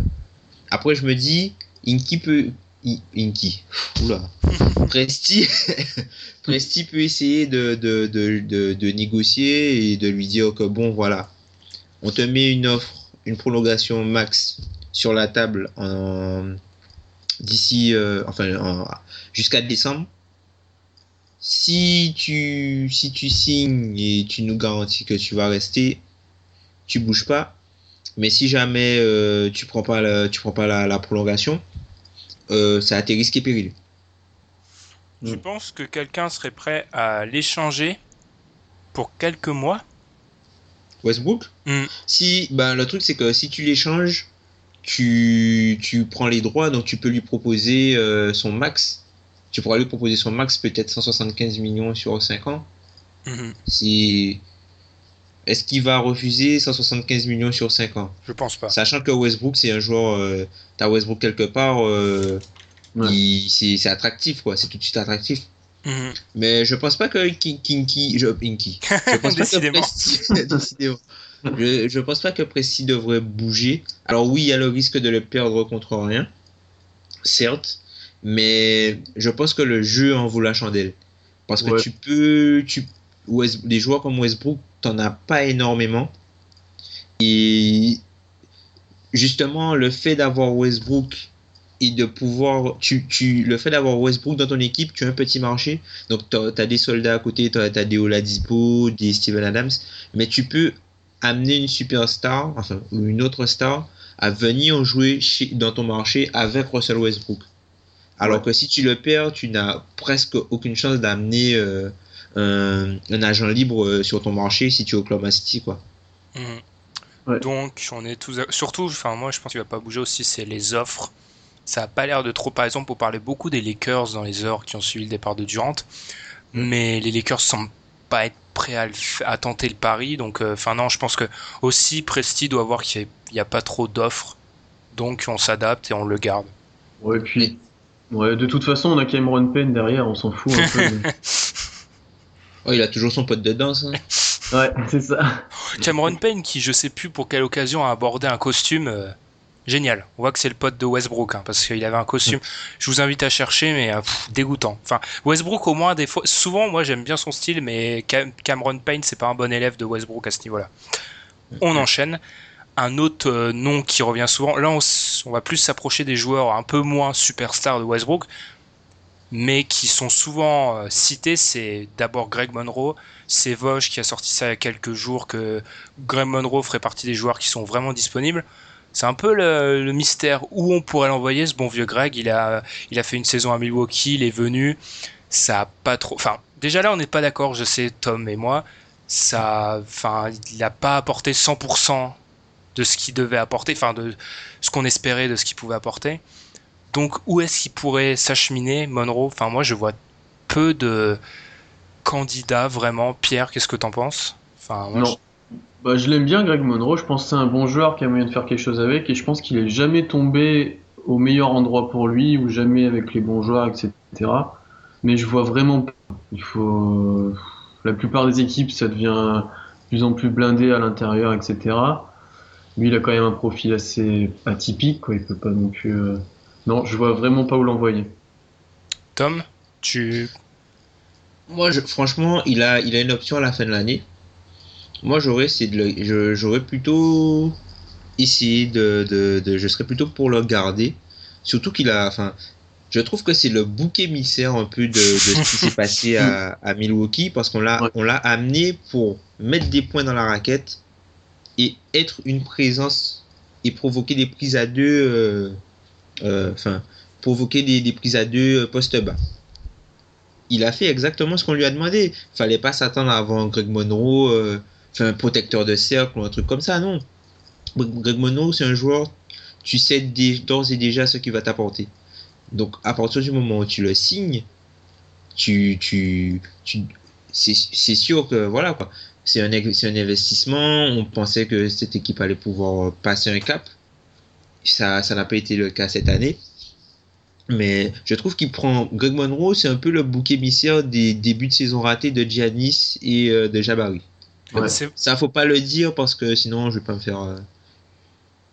Après, je me dis, Inky peut, I- Inky, oula, Presti, Presti peut essayer de, de, de, de, de négocier et de lui dire que bon, voilà, on te met une offre, une prolongation max sur la table en- d'ici, euh, enfin, en- jusqu'à décembre. Si tu, si tu signes et tu nous garantis que tu vas rester, tu bouges pas. Mais si jamais euh, tu prends pas la, tu prends pas la, la prolongation, euh, ça a tes risques et périls.
Tu
Mm.
penses que quelqu'un serait prêt à l'échanger pour quelques mois?
Westbrook?
Mm.
Si, ben, le truc c'est que si tu l'échanges, tu, tu prends les droits, donc tu peux lui proposer euh, son max. Tu pourras lui proposer son max, peut-être 175 millions sur 5 ans.
Mhm.
Si... Est-ce qu'il va refuser 175 millions sur 5 ans?
Je pense pas.
Sachant que Westbrook, c'est un joueur. Euh, T'as Westbrook quelque part, euh,
Ouais.
c'est attractif, quoi. C'est tout de suite attractif.
Mhm.
Mais je pense pas que Kin- Kinky. Je, Inky. Je pense pas que. Presti-. Je, je pense pas que Presti devrait bouger. Alors oui, il y a le risque de le perdre contre rien, certes, mais je pense que le jeu en vaut la chandelle. Parce que
Ouais.
tu peux, tu, West- des joueurs comme Westbrook, t'en as pas énormément. Et justement, le fait d'avoir Westbrook et de pouvoir, tu, tu, le fait d'avoir Westbrook dans ton équipe, tu as un petit marché. Donc, tu as, des soldats à côté, tu as, des Oladipo, des Steven Adams, mais tu peux amener une superstar, enfin, ou une autre star, à venir jouer chez, dans ton marché avec Russell Westbrook. Alors
Ouais.
que si tu le perds, tu n'as presque aucune chance d'amener euh, un, un agent libre euh, sur ton marché si tu es Oklahoma City, quoi.
Mhm.
Ouais.
Donc, on est tous. Surtout, enfin, moi, je pense qu'il va pas bouger aussi, c'est les offres. Ça a pas l'air de trop. Par exemple, on parlait beaucoup des Lakers dans les heures qui ont suivi le départ de Durant, mais les Lakers semblent pas être prêts à, le f- à tenter le pari. Donc, euh, enfin, non, je pense que aussi Presti doit voir qu'il n'y a, pas trop d'offres. Donc, on s'adapte et on le garde.
Ouais, puis. Ouais, de toute façon, on a Cameron Payne derrière, on s'en fout un peu.
Oh, il a toujours son pote de danse. hein.
Ouais, c'est ça.
Cameron Payne, qui je sais plus pour quelle occasion a abordé un costume euh, génial. On voit que c'est le pote de Westbrook, hein, parce qu'il avait un costume. Je vous invite à chercher, mais euh, pff, dégoûtant. Enfin, Westbrook au moins des fois, souvent moi j'aime bien son style, mais Cam- Cameron Payne c'est pas un bon élève de Westbrook à ce niveau-là. On enchaîne. Un autre euh, nom qui revient souvent. Là, on, on va plus s'approcher des joueurs un peu moins superstars de Westbrook, mais qui sont souvent euh, cités. C'est d'abord Greg Monroe. C'est Vosch qui a sorti ça il y a quelques jours que Greg Monroe ferait partie des joueurs qui sont vraiment disponibles. C'est un peu le, mystère où on pourrait l'envoyer, ce bon vieux Greg. Il a, il a fait une saison à Milwaukee, il est venu. Ça a pas trop. Enfin, déjà là, on n'est pas d'accord, je sais, Tom et moi. Ça, enfin, il n'a pas apporté 100% de ce qu'il devait apporter, enfin, de ce qu'on espérait de ce qu'il pouvait apporter. Donc, où est-ce qu'il pourrait s'acheminer, Monroe? Enfin, moi, je vois peu de candidats vraiment. Pierre, qu'est-ce que t'en penses? Enfin, moi,
Non. Bah, je l'aime bien, Greg Monroe. Je pense que c'est un bon joueur qui a moyen de faire quelque chose avec. Et je pense qu'il est jamais tombé au meilleur endroit pour lui ou jamais avec les bons joueurs, etc. mais je vois vraiment pas. Il faut. La plupart des équipes, ça devient de plus en plus blindé à l'intérieur, etc. Lui, il a quand même un profil assez atypique, quoi. Il peut pas non plus. Non, je vois vraiment pas où l'envoyer.
Tom, tu.
Moi, je- franchement, il a, il a une option à la fin de l'année. Moi, j'aurais de j'aurais plutôt essayé de, de, de- je serais plutôt pour le garder. Surtout qu'il a, enfin, je trouve que c'est le bouc émissaire un peu de, de ce qui s'est passé à, à Milwaukee parce qu'on l'a,
Ouais.
on l'a amené pour mettre des points dans la raquette et être une présence et provoquer des prises à deux, euh, enfin, provoquer des, des prises à deux euh, poste bas il a fait exactement ce qu'on lui a demandé. Fallait pas s'attendre à avoir un Greg Monroe, euh, un protecteur de cercle ou un truc comme ça, non. Greg Monroe, c'est un joueur, tu sais d'ores et déjà ce qu'il va t'apporter. Donc, à partir du moment où tu le signes, tu, tu, tu, c'est sûr que, voilà, quoi. C'est un, un investissement. On pensait que cette équipe allait pouvoir passer un cap. Ça, ça n'a pas été le cas cette année. Mais je trouve qu'il prend. Greg Monroe, c'est un peu le bouc émissaire des débuts de saison ratés de Giannis et euh, de Jabari.
Ouais.
Ça, faut pas le dire parce que sinon, je vais pas me faire. euh,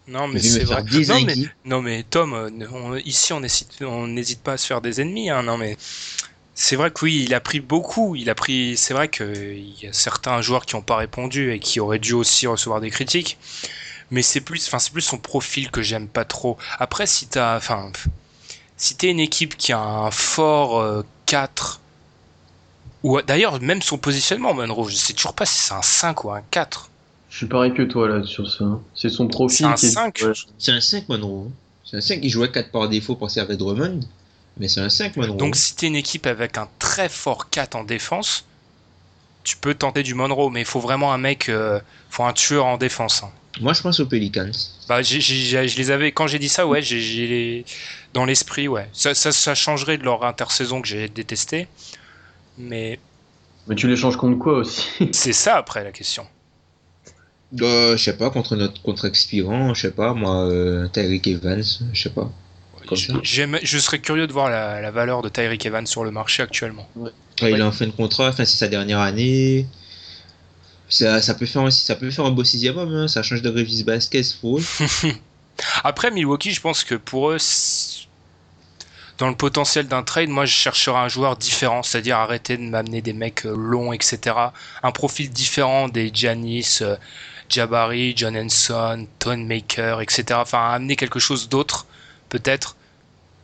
Non, mais c'est vrai. Non mais, non, mais Tom, euh, on- ici, on n'hésite on n'hésite pas à se faire des ennemis. Hein, non, mais c'est vrai que oui, il a pris beaucoup. Il a pris. C'est vrai qu'il y a certains joueurs qui n'ont pas répondu et qui auraient dû aussi recevoir des critiques. Mais c'est plus, enfin, c'est plus son profil que j'aime pas trop. Après, si t'as, enfin, si t'es une équipe qui a un fort euh, 4, ou d'ailleurs, même son positionnement, Monroe, je sais toujours pas si c'est un 5 ou un 4.
Je suis pareil que toi là sur ça. C'est son profil
C'est un
qui est.
5.
Ouais.
C'est un 5 Monroe. C'est un 5 qui jouait 4 par défaut pour servir Drummond. Mais c'est un 5 Monroe.
Donc si t'es une équipe avec un très fort 4 en défense, tu peux tenter du Monroe, mais il faut vraiment un mec, euh, faut un tueur en défense. hein.
Moi, je pense aux Pelicans.
Bah, j'ai- j'ai- je les avais quand j'ai dit ça, ouais, j'ai- j'ai les- dans l'esprit, ouais. Ça, ça, ça changerait de leur intersaison que j'ai détesté, mais
Mais tu l'échanges contre quoi aussi?
C'est ça après la question.
Euh, je sais pas, contre notre contre expirant, je sais pas, moi, euh, Tyreek Evans, je sais pas.
Je serais curieux de voir la, la valeur de Tyreek Evans sur le marché actuellement.
Ouais, Il est en fin de contrat, enfin, c'est sa dernière année. Ça, ça, peut faire aussi, ça peut faire un beau sixième homme, hein. ça change de Revis Basket pour eux.
Après Milwaukee, je pense que pour eux, dans le potentiel d'un trade, moi je chercherais un joueur différent, c'est-à-dire arrêter de m'amener des mecs euh, longs, etc. Un profil différent des Giannis, euh, Jabari, John Henson, Tone Maker, etc. Enfin, amener quelque chose d'autre, peut-être.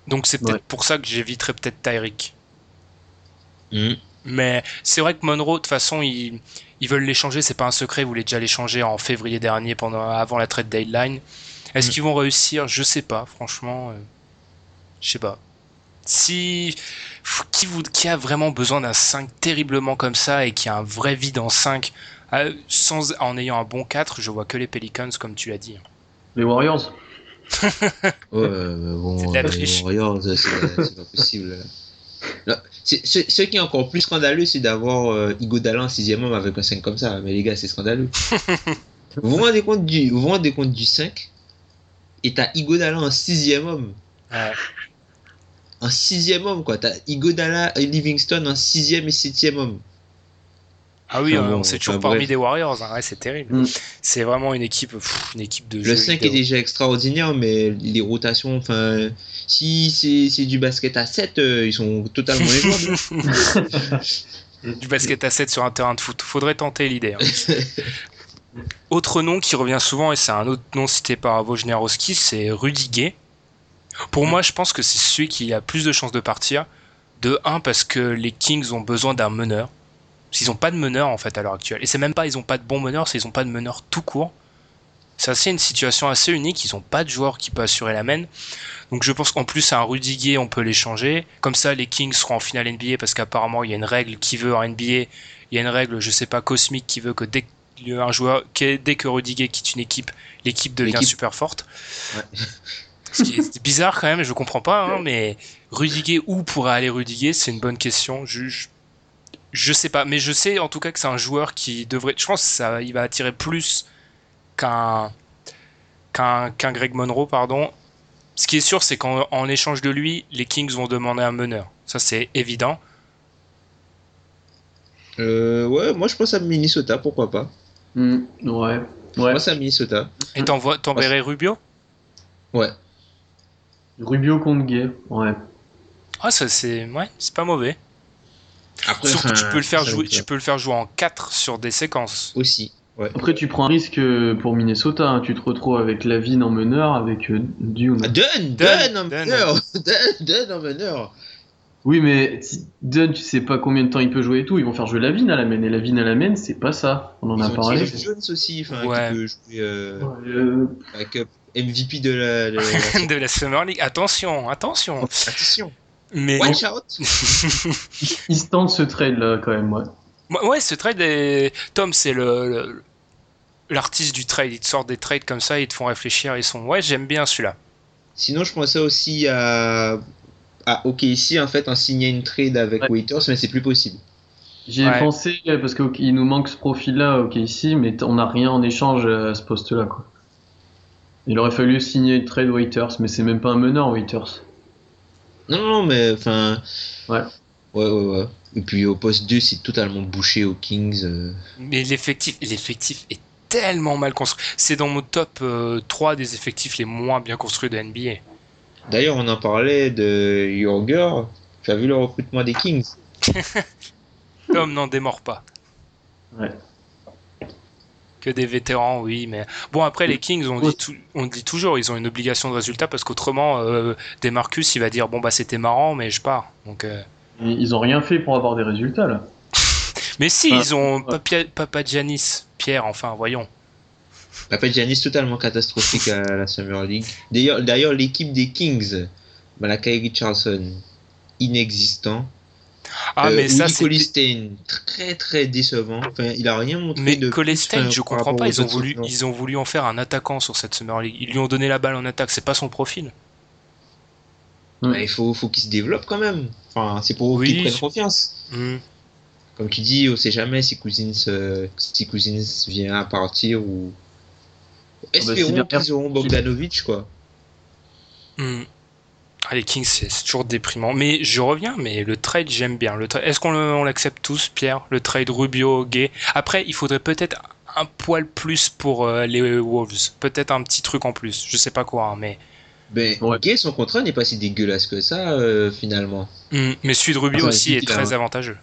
Donc c'est peut-être
Ouais.
pour ça que j'éviterais peut-être Tyreek.
Mhm.
Mais c'est vrai que Monroe, de toute façon, ils, ils veulent l'échanger, c'est pas un secret, ils voulaient déjà l'échanger en février dernier, pendant, avant la trade deadline. Est-ce
Mm.
qu'ils vont réussir? Je sais pas, franchement. euh, je sais pas. Si. Qui, vous, qui a vraiment besoin d'un 5 terriblement comme ça et qui a un vrai vide en 5 euh, sans, en ayant un bon 4, je vois que les Pelicans, comme tu l'as dit.
Les Warriors
Ouais, euh, bon,
C'est de la triche.
les Warriors, c'est pas possible. Ce, ce qui est encore plus scandaleux, c'est d'avoir euh, Iguodala en sixième homme avec un 5 comme ça. Mais les gars, c'est scandaleux. vous vous rendez compte du, vous vous rendez compte du 5 et t'as Iguodala en sixième homme.
Ouais.
En sixième homme, quoi. T'as Iguodala et Livingston en sixième et septième homme.
Ah oui,
Enfin, bon,
on s'est toujours
bref.
parmi des Warriors, hein, ouais, c'est terrible.
Mm.
C'est vraiment une équipe, pff, une équipe de
Le
jeux
5 est déjà extraordinaire, mais les rotations, enfin, si c'est du basket à 7, euh, ils sont totalement injouables.
Du basket à 7 sur un terrain de foot. Faudrait tenter l'idée. hein. Autre nom qui revient souvent, et c'est un autre nom cité par Wojnarowski, c'est Rudy Gay. Pour moi, je pense que c'est celui qui a plus de chances de partir. De 1, parce que les Kings ont besoin d'un meneur. Parce qu'ils n'ont pas de meneur, en fait, à l'heure actuelle. Et c'est même pas ils ont pas de bons meneurs, c'est ils ont pas de meneur tout court. C'est assez une situation assez unique. Ils ont pas de joueur qui peut assurer la main. Donc je pense qu'en plus, un Rudy Gay, on peut l'échanger. Comme ça, les Kings seront en finale NBA parce qu'apparemment, il y a une règle qui veut en NBA. Il y a une règle, je sais pas, cosmique qui veut que dès que un joueur, dès que Rudy Gay quitte une équipe, l'équipe devient super forte.
Ouais.
Ce qui est bizarre quand même, je comprends pas, hein, mais Rudy Gay, où pourrait aller Rudy Gay C'est une bonne question. Je, je, je sais pas, mais je sais en tout cas que c'est un joueur qui devrait. Je pense que ça, il va attirer plus qu'un qu'un qu'un Greg Monroe, pardon. Ce qui est sûr, c'est qu'en en échange de lui, les Kings vont demander un meneur. Ça, c'est évident.
Euh, ouais, moi je pense à Minnesota, pourquoi pas.
Hmm, ouais.
Je
Ouais.
pense à Minnesota.
Et t'envoies- t'enverrais Rubio?
Ouais.
Rubio contre Gay. Ouais.
Ah, ça c'est ouais, c'est pas mauvais.
Après,
que tu peux le faire jouer, tu peux le faire jouer en 4 sur des séquences.
Aussi. Ouais.
Après, tu prends un risque euh, pour Minnesota. hein. Tu te retrouves avec Lavine en meneur, avec euh, Dune.
Ah, Dunn,
Dunn,
Dunn en meneur, Dunn, Dunn en meneur.
Oui, mais Dunn, tu sais pas combien de temps il peut jouer et tout. Ils vont faire jouer Lavine à la main. Et Lavine à la main, c'est pas ça. On en
Ils
a
ont
parlé.
Jones aussi,
Ouais.
qui peut jouer euh,
Euh,
avec euh, MVP de la. de la-
de la Summer League. Attention, attention.
Attention,
Mais
watch out.
ils se tentent ce trade là quand même. Ouais.
Ouais, ouais, ce trade est... Tom, c'est le, le- l'artiste du trade. Ils te sortent des trades comme ça, ils te font réfléchir. Ils sont, ouais, j'aime bien celui-là.
Sinon, je pensais aussi à. à OKC en fait, en signant une trade avec
Ouais.
Waiters, mais c'est plus possible.
J'y ai
Ouais.
pensé euh, parce qu'il nous manque ce profil-là, ok, ici, mais on n'a rien en échange euh, à ce poste-là, quoi. Il aurait fallu signer une trade Waiters, mais c'est même pas un meneur Waiters.
Non, non, mais enfin.
Ouais.
Ouais, ouais, ouais. Et puis au poste 2, c'est totalement bouché aux Kings. euh.
Mais l'effectif, l'effectif est tellement mal construit. C'est dans mon top euh, 3 des effectifs les moins bien construits de NBA.
D'ailleurs, on en parlait de Yorger. Tu as vu le recrutement des Kings?
Tom n'en démord pas.
Ouais.
Que des vétérans, oui, mais bon après les Kings, on dit, on dit toujours, ils ont une obligation de résultat parce qu'autrement, euh, Demarcus, il va dire bon bah c'était marrant, mais je pars. Donc, euh,
Ils ont rien fait pour avoir des résultats, là.
mais si,
Ah,
ils ont
ouais.
Papa, Papa Giannis, Pierre, enfin voyons.
Papa Giannis totalement catastrophique à la Summer League. D'ailleurs, d'ailleurs l'équipe des Kings, Malakai Richardson, inexistant.
Ah
Euh,
mais ça c'est.
Colistein, très très décevant. Enfin, il a rien montré
Mais
de
Colestein, je comprends pas. Ils ont voulu, ils ont voulu en faire un attaquant sur cette Summer League. Ils lui ont donné la balle en attaque. C'est pas son profil.
Bah, il faut, faut qu'il se développe quand même. Enfin, c'est pour
Oui.
qu'il prenne confiance.
Hmm.
Comme tu dis, on sait jamais si Cousins, euh, si Cousins vient à partir ou.
bah, c'est
Espérons
bien.
qu'ils auront Bogdanovic, quoi.
Hmm. Ah, les Kings, c'est toujours déprimant. Mais je reviens, mais le trade, j'aime bien. Le Est-ce qu'on l'accepte tous, Pierre Le trade Rubio, Gay? Après, il faudrait peut-être un poil plus pour euh, les Wolves. Peut-être un petit truc en plus. Je sais pas quoi, hein, mais.
Ben,
Ouais.
Gay, son contrat n'est pas si dégueulasse que ça, euh, finalement.
Hmm. Mais celui de Rubio
Ah,
aussi est très avantageux.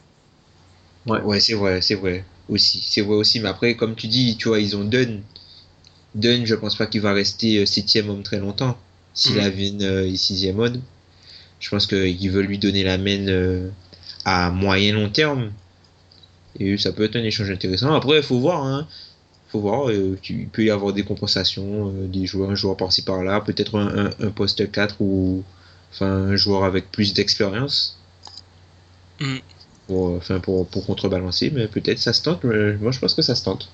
Ouais.
Ouais, c'est vrai, c'est vrai. Aussi, c'est vrai aussi. Mais après, comme tu dis, tu vois, ils ont Dunn. Dunn, je pense pas qu'il va rester euh, septième homme très longtemps. Si
Mhm.
la Lavine euh, est sixième homme, je pense qu'ils veulent lui donner la main euh, à moyen long terme. Et ça peut être un échange intéressant. Après, il faut voir. Hein. faut voir. euh, tu- il peut y avoir des compensations, euh, des joueurs, un joueur par-ci par-là, peut-être un, un- un poste 4 ou enfin un joueur avec plus d'expérience.
Mm.
Pour, euh, enfin, pour, pour contrebalancer, mais peut-être ça se tente. mais moi, je pense que ça se tente.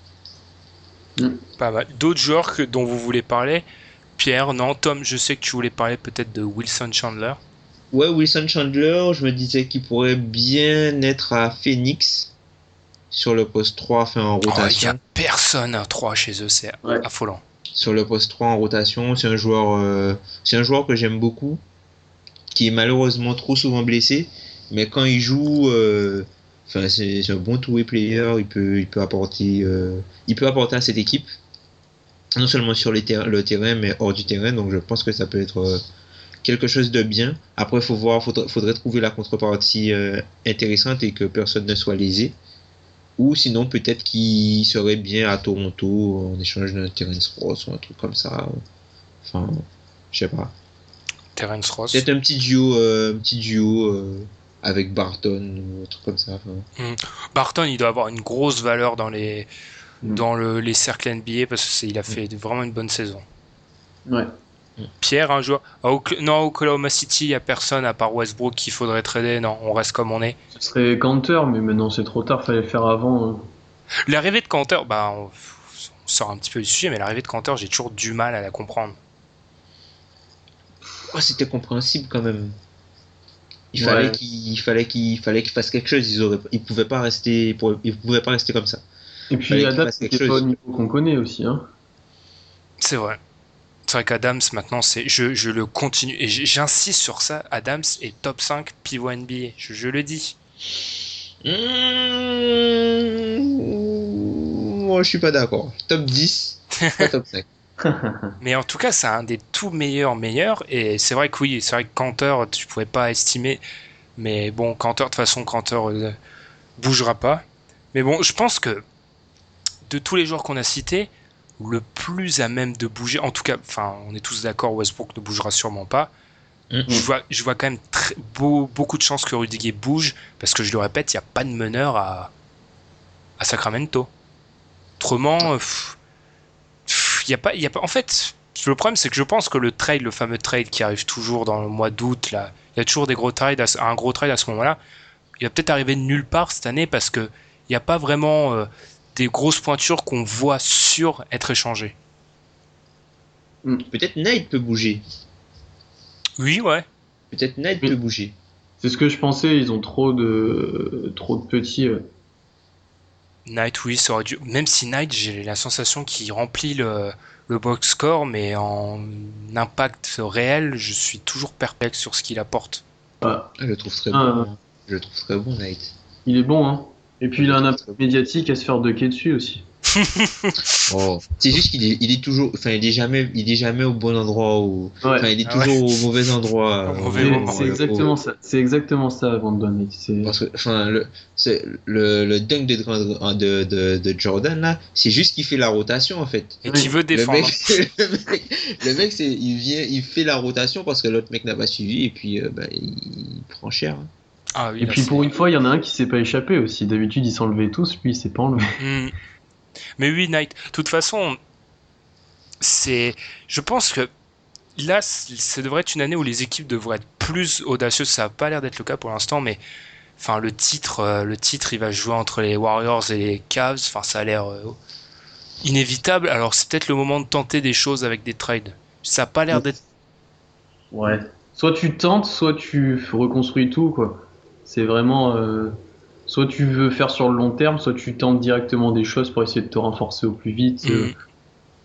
Pas mal. D'autres joueurs que, dont vous voulez parler Pierre, non, Tom, je sais que tu voulais parler peut-être de Wilson Chandler.
Ouais, Wilson Chandler, je me disais qu'il pourrait bien être à Phoenix sur le poste 3, enfin en
Oh, Il
rotation.
y a personne à 3 chez eux, c'est
Ouais.
affolant.
Sur le poste 3 en rotation, c'est un joueur, euh, c'est un joueur que j'aime beaucoup, qui est malheureusement trop souvent blessé, mais quand il joue, euh, enfin c'est c'est un bon two-way player, il peut, il peut apporter, euh, il peut apporter à cette équipe, non seulement sur les ter- le terrain, mais hors du terrain. Donc je pense que ça peut être euh, quelque chose de bien. Après, faut voir, faudrait, faudrait trouver la contrepartie euh, intéressante et que personne ne soit lésé. Ou sinon, peut-être qu'il serait bien à Toronto en échange d'un Terence Ross ou un truc comme ça. Enfin, je sais pas.
Terence Ross.
Peut-être un petit duo, euh, un petit duo euh, avec Barton ou un truc comme ça. enfin.
Barton, il doit avoir une grosse valeur dans les. Dans le- les cercles NBA parce qu'il a fait vraiment une bonne saison.
Ouais.
Pierre, un joueur. à Non, à Oklahoma City, il n'y a personne à part Westbrook qu'il faudrait trader. Non, on reste comme on est.
Ce serait Canter, mais maintenant c'est trop tard, fallait le faire avant. hein.
L'arrivée de Cantor, bah, on, on sort un petit peu du sujet, mais l'arrivée de Cantor, j'ai toujours du mal à la comprendre.
Ouais, c'était compréhensible quand même. Il
Ouais.
fallait qu'il il fallait qu'il fallait qu'il fasse quelque chose. Ils auraient, ils pouvaient pas rester, ils pourraient- ils pouvaient pas rester comme ça.
Et puis
qu'il
Adam,
fasse quelque
c'était pas au niveau qu'on connaît aussi. Hein.
C'est vrai. C'est vrai qu'Adams, maintenant, c'est, je, je le continue. Et j'insiste sur ça. Adams est top 5 pivot NBA. Je, je le dis.
Mmh, Moi, je suis pas d'accord. Top 10, pas top 5.
Mais en tout cas, c'est un des tout meilleurs meilleurs. Et c'est vrai que oui, c'est vrai que Cantor, tu pouvais pas estimer. Mais bon, Cantor, de toute façon, Cantor euh, bougera pas. Mais bon, je pense que de tous les joueurs qu'on a cités, le plus à même de bouger, en tout cas, enfin, on est tous d'accord, Westbrook ne bougera sûrement pas.
Mhm.
Je, vois, je vois quand même très, beau- beaucoup de chances que Rudiger bouge, parce que je le répète, il n'y a pas de meneur à, à Sacramento. Autrement, il y a pas, il y a pas. En fait, le problème, c'est que je pense que le trade, le fameux trade qui arrive toujours dans le mois d'août, là, il y a toujours des gros trades, à un gros trade à ce moment-là. Il va peut-être arriver de nulle part cette année parce que il n'y a pas vraiment euh, des grosses pointures qu'on voit sur être échangées.
Peut-être Knight peut bouger.
Oui, ouais.
Peut-être Knight
Oui.
peut bouger.
C'est ce que je pensais, ils ont trop de trop de petits. ouais.
Knight, oui, ça aurait dû. Même si Knight, j'ai la sensation qu'il remplit le, le box score, mais en impact réel, je suis toujours perplexe sur ce qu'il apporte.
Ah,
Ah, Je le trouve très
Ah.
bon. Je le trouve très bon, Knight.
il est bon, hein. Et puis il a un impact médiatique à se faire docker dessus aussi.
Oh. C'est juste qu'il est, il est toujours, enfin, il est jamais, il est jamais au bon endroit ou,
Ouais.
enfin, il est
Ah ouais.
toujours au mauvais endroit.
Au
euh,
mauvais
C'est-
moment.
C'est
au-
exactement ça. C'est exactement ça,
Parce que, enfin, le, c'est- le, le dunk de, Grand- de, de, de Jordan, là, c'est juste qu'il fait la rotation, en fait.
Et qui veut
Le
défendre.
mec, le mec, le mec, c'est, il vient, il fait la rotation parce que l'autre mec n'a pas suivi et puis, euh, bah, il prend cher. hein.
Ah oui,
Et
là,
puis pour une fois, il y en a un qui s'est pas échappé aussi. D'habitude, ils s'enlevaient tous, lui, il s'est pas enlevé.
Hmm. Mais oui, Knight. De toute façon, c'est. Je pense que là, ça devrait être une année où les équipes devraient être plus audacieuses. Ça n'a pas l'air d'être le cas pour l'instant, mais enfin le titre, euh, le titre, il va jouer entre les Warriors et les Cavs. Enfin, ça a l'air euh, inévitable. Alors c'est peut-être le moment de tenter des choses avec des trades. Ça n'a pas l'air d'être.
Ouais. Soit tu tentes, soit tu reconstruis tout, quoi. C'est vraiment. euh, Soit tu veux faire sur le long terme, soit tu tentes directement des choses pour essayer de te renforcer au plus vite.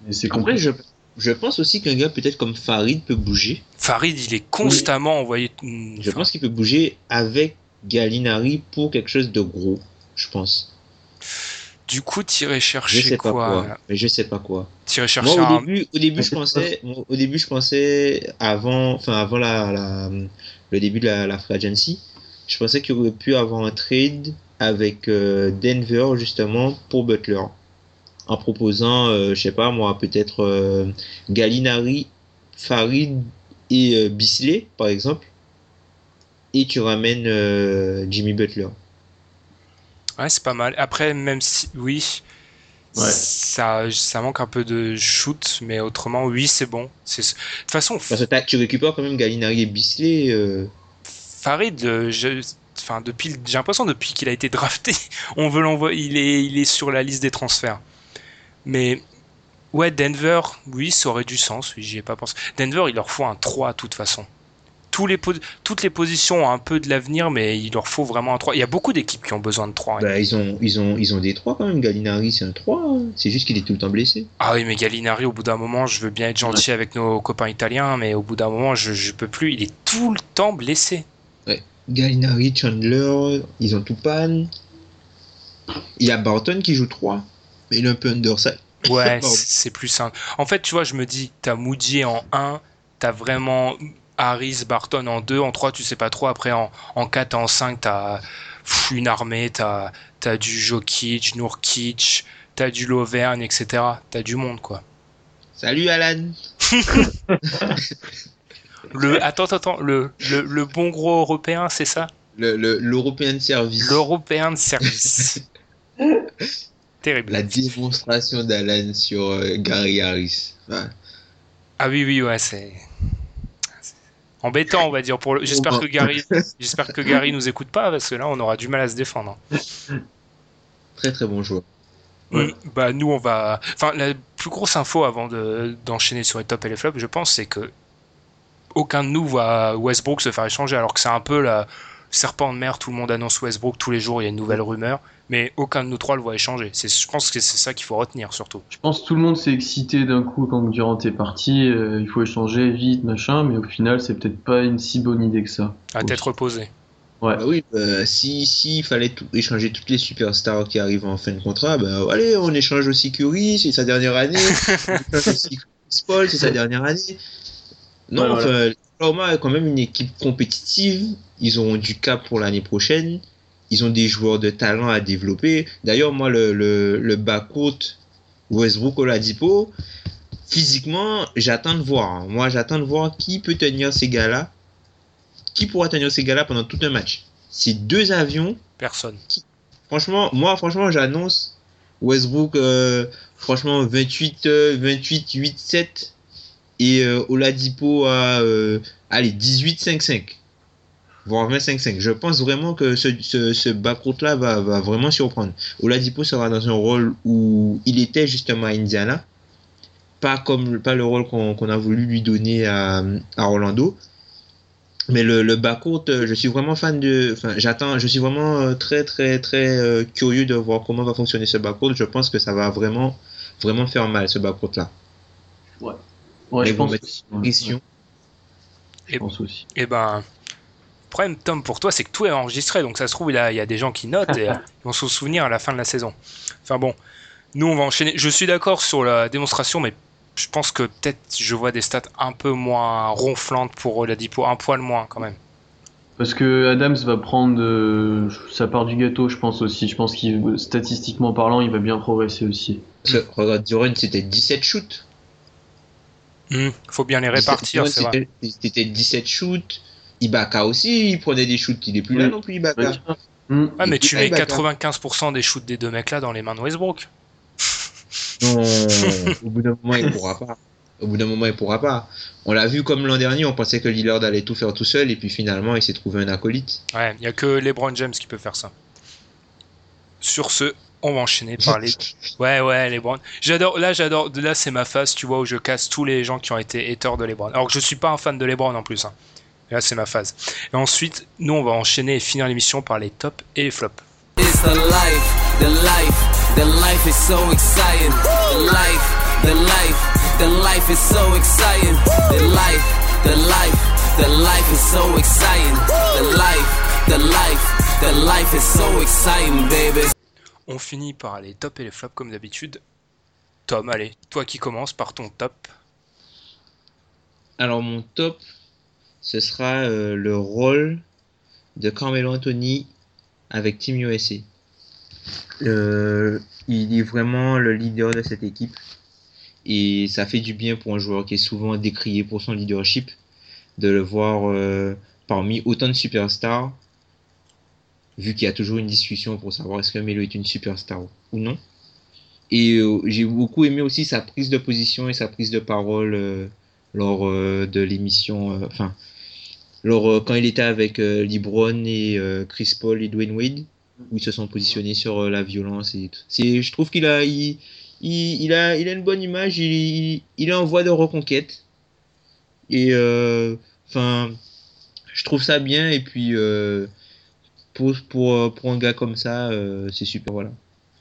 Et c'est
Après,
compliqué.
je, je pense aussi qu'un gars peut-être comme Farid peut bouger.
Farid, il est constamment envoyé. hmm,
Je
enfin,
pense qu'il peut bouger avec Gallinari pour quelque chose de gros, je pense.
Du coup, tirer
Je
chercher
sais pas
quoi,
quoi,
là
mais je sais pas quoi.
Tirer chercher
Moi, au
un.
début, au début, je pensais, moi, au début, je pensais avant, enfin avant la, la- le début de la, la free agency, je pensais qu'il aurait pu avoir un trade avec euh, Denver justement pour Butler, en proposant, euh, je sais pas moi, peut-être euh, Gallinari, Farid et euh, Bisley par exemple, et tu ramènes euh, Jimmy Butler.
Ouais, c'est pas mal. Après, même si, oui,
Ouais.
ça, ça manque un peu de shoot, mais autrement, oui, c'est bon. De toute façon,
Parce que t'as- tu récupères quand même Gallinari et Bisley. euh,
Farid, euh, je- enfin, depuis, j'ai l'impression depuis qu'il a été drafté, on veut l'envoyer, il est, il est sur la liste des transferts. Mais, ouais, Denver, oui, ça aurait du sens, oui, j'y ai pas pensé. Denver, il leur faut un 3 de toute façon. Tous les po- toutes les positions ont un peu de l'avenir, mais il leur faut vraiment un 3. Il y a beaucoup d'équipes qui ont besoin de 3.
Bah, ils ont, ils ont, ils ont des 3 quand même. Gallinari, c'est un 3. hein. C'est juste qu'il est tout le temps blessé.
Ah oui, mais Gallinari, au bout d'un moment, je veux bien être gentil avec nos copains italiens, mais au bout d'un moment, je, je peux plus. Il est tout le temps blessé.
Gallinari, Chandler, ils ont tout pan. Il y a Barton qui joue 3. Mais il est un peu underside.
Ouais, c'est plus simple. En fait, tu vois, je me dis, t'as Moody en 1, t'as vraiment Harris, Barton en 2, en 3, tu sais pas trop. Après, en, en 4, en 5, t'as une armée, t'as as du Jokic, Nurkic, t'as du Loverne, etc. T'as du monde, quoi.
Salut Alan.
Le, attends, attends, le, le, le bon gros européen, c'est ça
Le- le- L'Européen de service.
L'européen de service. Terrible.
La démonstration d'Alan sur euh, Gary Harris.
Ah oui, oui, ouais, c'est embêtant, on va dire. Pour le... J'espère que Gary, j'espère que Gary nous écoute pas parce que là, on aura du mal à se défendre.
Très très bon joueur.
Mm, Bah nous, on va. Enfin, la plus grosse info avant de- d'enchaîner sur les tops et les flops, je pense, c'est que aucun de nous voit Westbrook se faire échanger, alors que c'est un peu la serpent de mer. Tout le monde annonce Westbrook tous les jours, il y a une nouvelle rumeur, mais aucun de nous trois le voit échanger. C'est, je pense que c'est ça qu'il faut retenir surtout.
Je pense que tout le monde s'est excité d'un coup quand Durant est parti. euh, il faut échanger vite, machin, mais au final, c'est peut-être pas une si bonne idée que ça.
À tête reposée.
Ouais.
Bah oui, bah, si s'il fallait tout- échanger toutes les superstars qui arrivent en fin de contrat, bah allez, on échange aussi Curry, c'est sa dernière année. on échange aussi Chris Paul, c'est sa dernière année. Non,
Ouais, voilà.
est quand même une équipe compétitive. Ils ont du cap pour l'année prochaine. Ils ont des joueurs de talent à développer. D'ailleurs, moi, le, le, le backcourt Westbrook-Oladipo, physiquement, j'attends de voir. hein. Moi, j'attends de voir qui peut tenir ces gars-là. Qui pourra tenir ces gars-là pendant tout un match. Ces deux avions,
Personne.
franchement, moi, franchement, j'annonce Westbrook, euh, franchement, 28, euh, 28, 8, 7 et euh, Oladipo à, euh, allez, 18, 5, 5. Voire 25, 5. Je pense vraiment que ce, ce, ce backcourt-là va, vraiment surprendre. Oladipo sera dans un rôle où il était justement Indiana. Pas comme pas le rôle qu'on a voulu lui donner à, à Orlando. Mais le, le euh, je suis vraiment fan de. Enfin, j'attends. Je suis vraiment euh, très, très, très curieux de voir comment va fonctionner ce backcourt. Je pense que ça va vraiment, faire mal ce backcourt-là.
Ouais,
Mais
je
bon,
pense aussi. ouais.
Question.
Je pense aussi.
Et ben, le problème, Tom, pour toi, c'est que tout est enregistré. Donc ça se trouve, il, a- il y a des gens qui notent et ils vont se souvenir à la fin de la saison. Enfin bon, nous, on va enchaîner. Je suis d'accord sur la démonstration, mais je pense que peut-être je vois des stats un peu moins ronflantes pour Oladipo, un poil moins quand même.
Parce que Adams va prendre euh, sa part du gâteau, je pense aussi. Je pense qu'il, statistiquement parlant, il va bien progresser aussi.
Regarde, Duran, c'était 17 shoots.
Hmm, faut bien les répartir,
17
c'est vrai.
C'était c'était 17 shoots. Ibaka aussi, il prenait des shoots. Il est plus là
Oui.
non plus, Ibaka.
Hmm.
Ah, mais tu mets
Ibaka.
95% des shoots des deux mecs là dans les mains de Westbrook.
Non, au bout d'un moment, il pourra pas. Au bout d'un moment, il pourra pas. On l'a vu comme l'an dernier, on pensait que Lillard allait tout faire tout seul, et puis finalement, il s'est trouvé un acolyte.
Ouais, il y a que LeBron James qui peut faire ça. Sur ce, on va enchaîner par les. Ouais, ouais, LeBron. J'adore. Là, j'adore. Là, c'est ma phase, tu vois, où je casse tous les gens qui ont été haters de LeBron. Alors que je suis pas un fan de LeBron en plus. hein. Là, c'est ma phase. Et ensuite, nous, on va enchaîner et finir l'émission par les tops et les flops.
It's the life, the life, the life is so exciting. The life, the life, the life is so exciting. The life, the life, the life is so exciting. The life, the life, the life is so exciting, baby.
On finit par les tops et les flops comme d'habitude. Tom, allez, toi qui commences par ton top.
Alors, mon top, ce sera euh, le rôle de Carmelo Anthony avec Team USA. Euh, il est vraiment le leader de cette équipe. Et ça fait du bien pour un joueur qui est souvent décrié pour son leadership de le voir euh, parmi autant de superstars, vu qu'il y a toujours une discussion pour savoir est-ce que Melo est une superstar ou non. Et euh, j'ai beaucoup aimé aussi sa prise de position et sa prise de parole euh, lors euh, de l'émission, enfin, lors, quand il était avec LeBron et Chris Paul et Dwayne Wade, où ils se sont positionnés sur la violence et tout. Je trouve qu'il a, il, il, a, il a une bonne image, il, il, est en voie de reconquête. Et, enfin, je trouve ça bien, et puis, pour, pour, euh, pour un gars comme ça, euh, c'est super, voilà.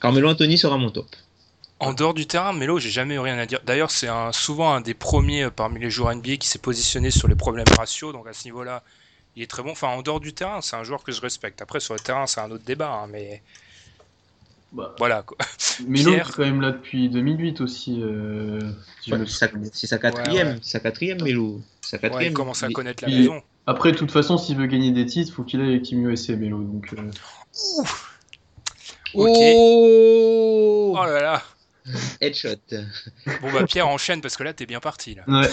Carmelo Anthony sera mon top.
En dehors du terrain, Melo, j'ai jamais eu rien à dire. D'ailleurs, c'est un, souvent un des premiers euh, parmi les joueurs NBA qui s'est positionné sur les problèmes raciaux. Donc à ce niveau-là, il est très bon. Enfin, en dehors du terrain, c'est un joueur que je respecte. Après, sur le terrain, c'est un autre débat. hein, mais
Bah,
voilà. Quoi.
Melo
Pierre.
est quand même là depuis 2008 aussi. euh, si
Ouais, c'est sa- quatrième,
Ouais, ouais.
c'est sa quatrième Melo. Sa
Ouais,
quatrième.
il commence à connaître la
il-
maison.
Après, de toute façon, s'il veut gagner des titres, faut qu'il aille avec Team USA, Melo. Donc, euh,
Ok.
Oh,
Oh là là.
Headshot.
Bon bah Pierre enchaîne parce que là t'es bien parti là.
Ouais.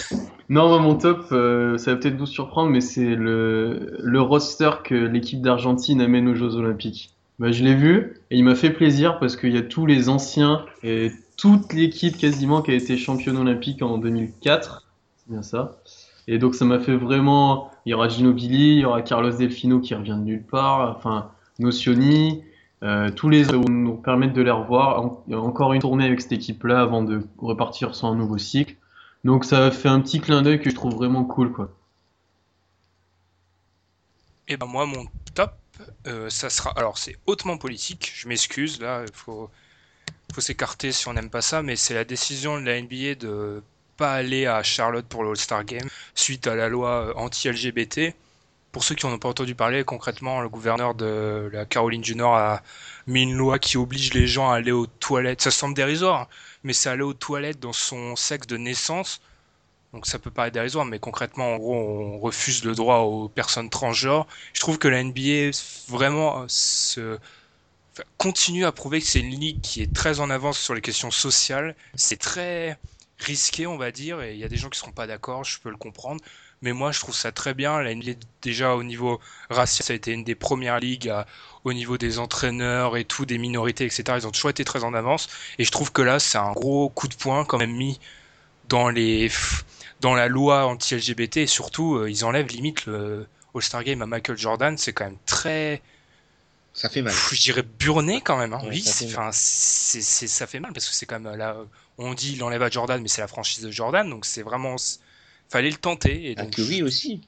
Non, moi, mon top, euh, ça va peut-être vous surprendre, mais c'est le, le roster que l'équipe d'Argentine amène aux Jeux Olympiques. Bah, je l'ai vu et il m'a fait plaisir parce qu'il y a tous les anciens et toute l'équipe quasiment qui a été championne olympique en 2004. C'est bien ça. Et donc ça m'a fait vraiment. Il y aura Ginobili, il y aura Carlos Delfino qui revient de nulle part, enfin Nocioni, euh, tous les autres nous permettre de les revoir. Encore une tournée avec cette équipe-là avant de repartir sur un nouveau cycle. Donc ça fait un petit clin d'œil que je trouve vraiment cool quoi.
Et ben moi mon top, euh, ça sera. Alors c'est hautement politique. Je m'excuse là, il faut faut s'écarter si on n'aime pas ça, mais c'est la décision de la NBA de pas aller à Charlotte pour le All-Star Game suite à la loi euh, anti-LGBT. pour ceux qui n'en ont pas entendu parler, concrètement, le gouverneur de la Caroline du Nord a mis une loi qui oblige les gens à aller aux toilettes. Ça semble dérisoire, hein, mais c'est aller aux toilettes dans son sexe de naissance. Donc ça peut paraître dérisoire, mais concrètement, en gros, on refuse le droit aux personnes transgenres. Je trouve que la NBA vraiment se continue à prouver que c'est une ligue qui est très en avance sur les questions sociales. C'est très risqué, on va dire, et il y a des gens qui seront pas d'accord, je peux le comprendre. Mais moi, je trouve ça très bien. La NBA, déjà au niveau racial, ça a été une des premières ligues au niveau des entraîneurs et tout, des minorités, etc. Ils ont toujours été très en avance. Et je trouve que là, c'est un gros coup de poing quand même mis dans les dans la loi anti-LGBT. Et surtout, euh, ils enlèvent limite le All-Star Game à Michael Jordan. C'est quand même très
ça fait mal.
je dirais burné quand même. Hein. oui, enfin, c'est, ça fait mal parce que c'est quand même là. On dit il enlève à Jordan, mais c'est la franchise de Jordan, donc c'est vraiment. Fallait le tenter. Et
à Curry aussi.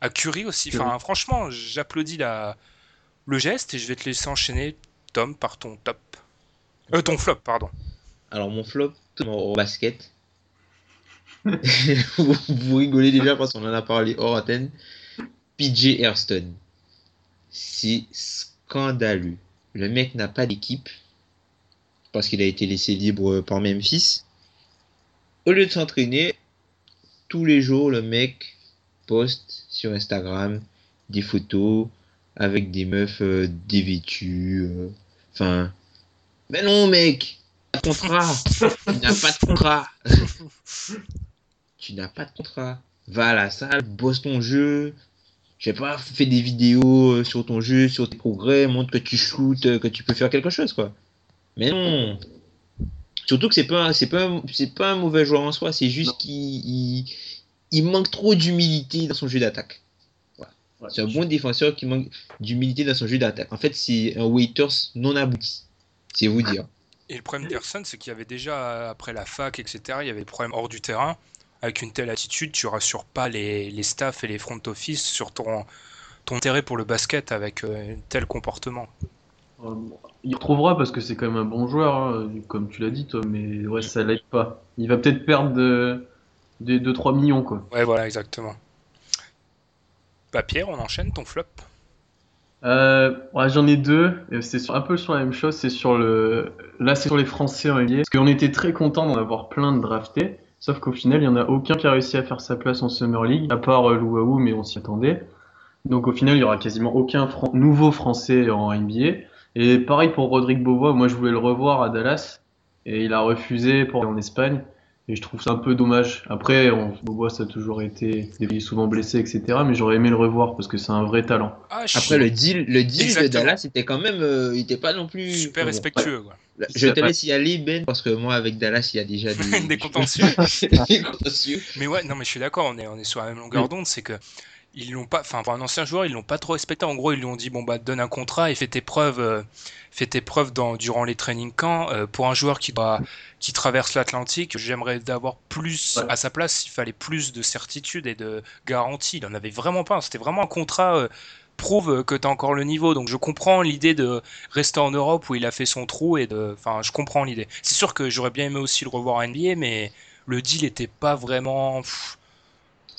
À Curry aussi. Enfin, franchement, j'applaudis la... le geste et je vais te laisser enchaîner, Tom, par ton top. Euh, ton flop, pardon.
Alors, mon flop, au basket. vous, vous rigolez déjà parce qu'on en a parlé hors Athènes. PJ Airston. C'est scandaleux. Le mec n'a pas d'équipe parce qu'il a été laissé libre par Memphis. Au lieu de s'entraîner, tous les jours, le mec poste sur Instagram des photos avec des meufs euh, dévêtues. Euh, enfin, mais non, mec, contrat. tu n'as pas de contrat. tu n'as pas de contrat. Va à la salle, bosse ton jeu, je sais pas, fais des vidéos euh, sur ton jeu, sur tes progrès, montre que tu shootes, euh, que tu peux faire quelque chose, quoi. Mais non. Surtout que c'est pas, c'est pas, c'est pas un mauvais joueur en soi, c'est juste qu'il il, manque trop d'humilité dans son jeu d'attaque. c'est un bon défenseur qui manque d'humilité dans son jeu d'attaque. En fait, c'est un waiters non abouti. C'est vous dire.
Et le problème d'Erson, c'est qu'il y avait déjà, après la fac, etc., il y avait des problèmes hors du terrain avec une telle attitude, tu rassures pas les, les staffs et les front office sur ton, ton intérêt pour le basket avec euh, un tel comportement.
Euh, il retrouvera parce que c'est quand même un bon joueur, hein, comme tu l'as dit toi, mais ouais, ça l'aide pas. Il va peut-être perdre de, de, 2-3 millions quoi.
Ouais, voilà, exactement. Bah Pierre, on enchaîne ton flop
euh, ouais, J'en ai deux, c'est un peu sur la même chose, c'est sur le... Là c'est sur les Français en NBA, parce qu'on était très content d'en avoir plein de draftés, Sauf qu'au final, il n'y en a aucun qui a réussi à faire sa place en Summer League, à part euh, Louaou, mais on s'y attendait. Donc au final, il y aura quasiment aucun nouveau Français en NBA. Et pareil pour Rodrigue Beauvois, moi je voulais le revoir à Dallas, et il a refusé pour aller en Espagne. Et je trouve ça un peu dommage. Après, on, Beauvois, ça a toujours été, il est souvent blessé, etc. Mais j'aurais aimé le revoir parce que c'est un vrai talent.
Ah, Après, le deal, le deal de Dallas, c'était quand même, euh, il était pas non plus
super respectueux. Quoi.
Je te laisse y aller, Ben, parce que moi, avec Dallas, il y a déjà des,
des contentieux. Mais ouais, non, mais je suis d'accord, on est, on est sur la même longueur d'onde, c'est que ils l'ont pas, enfin pour un ancien joueur, ils l'ont pas trop respecté. En gros, ils lui ont dit bon bah donne un contrat et fais tes preuves, euh, fais tes preuves dans, durant les training camps. Euh, pour un joueur qui doit, qui traverse l'Atlantique, j'aimerais d'avoir plus à sa place. Il fallait plus de certitude et de garantie. Il en avait vraiment pas. C'était vraiment un contrat. Euh, prouve que tu as encore le niveau. Donc je comprends l'idée de rester en Europe où il a fait son trou et de. Enfin, je comprends l'idée. C'est sûr que j'aurais bien aimé aussi le revoir en NBA, mais le deal était pas vraiment.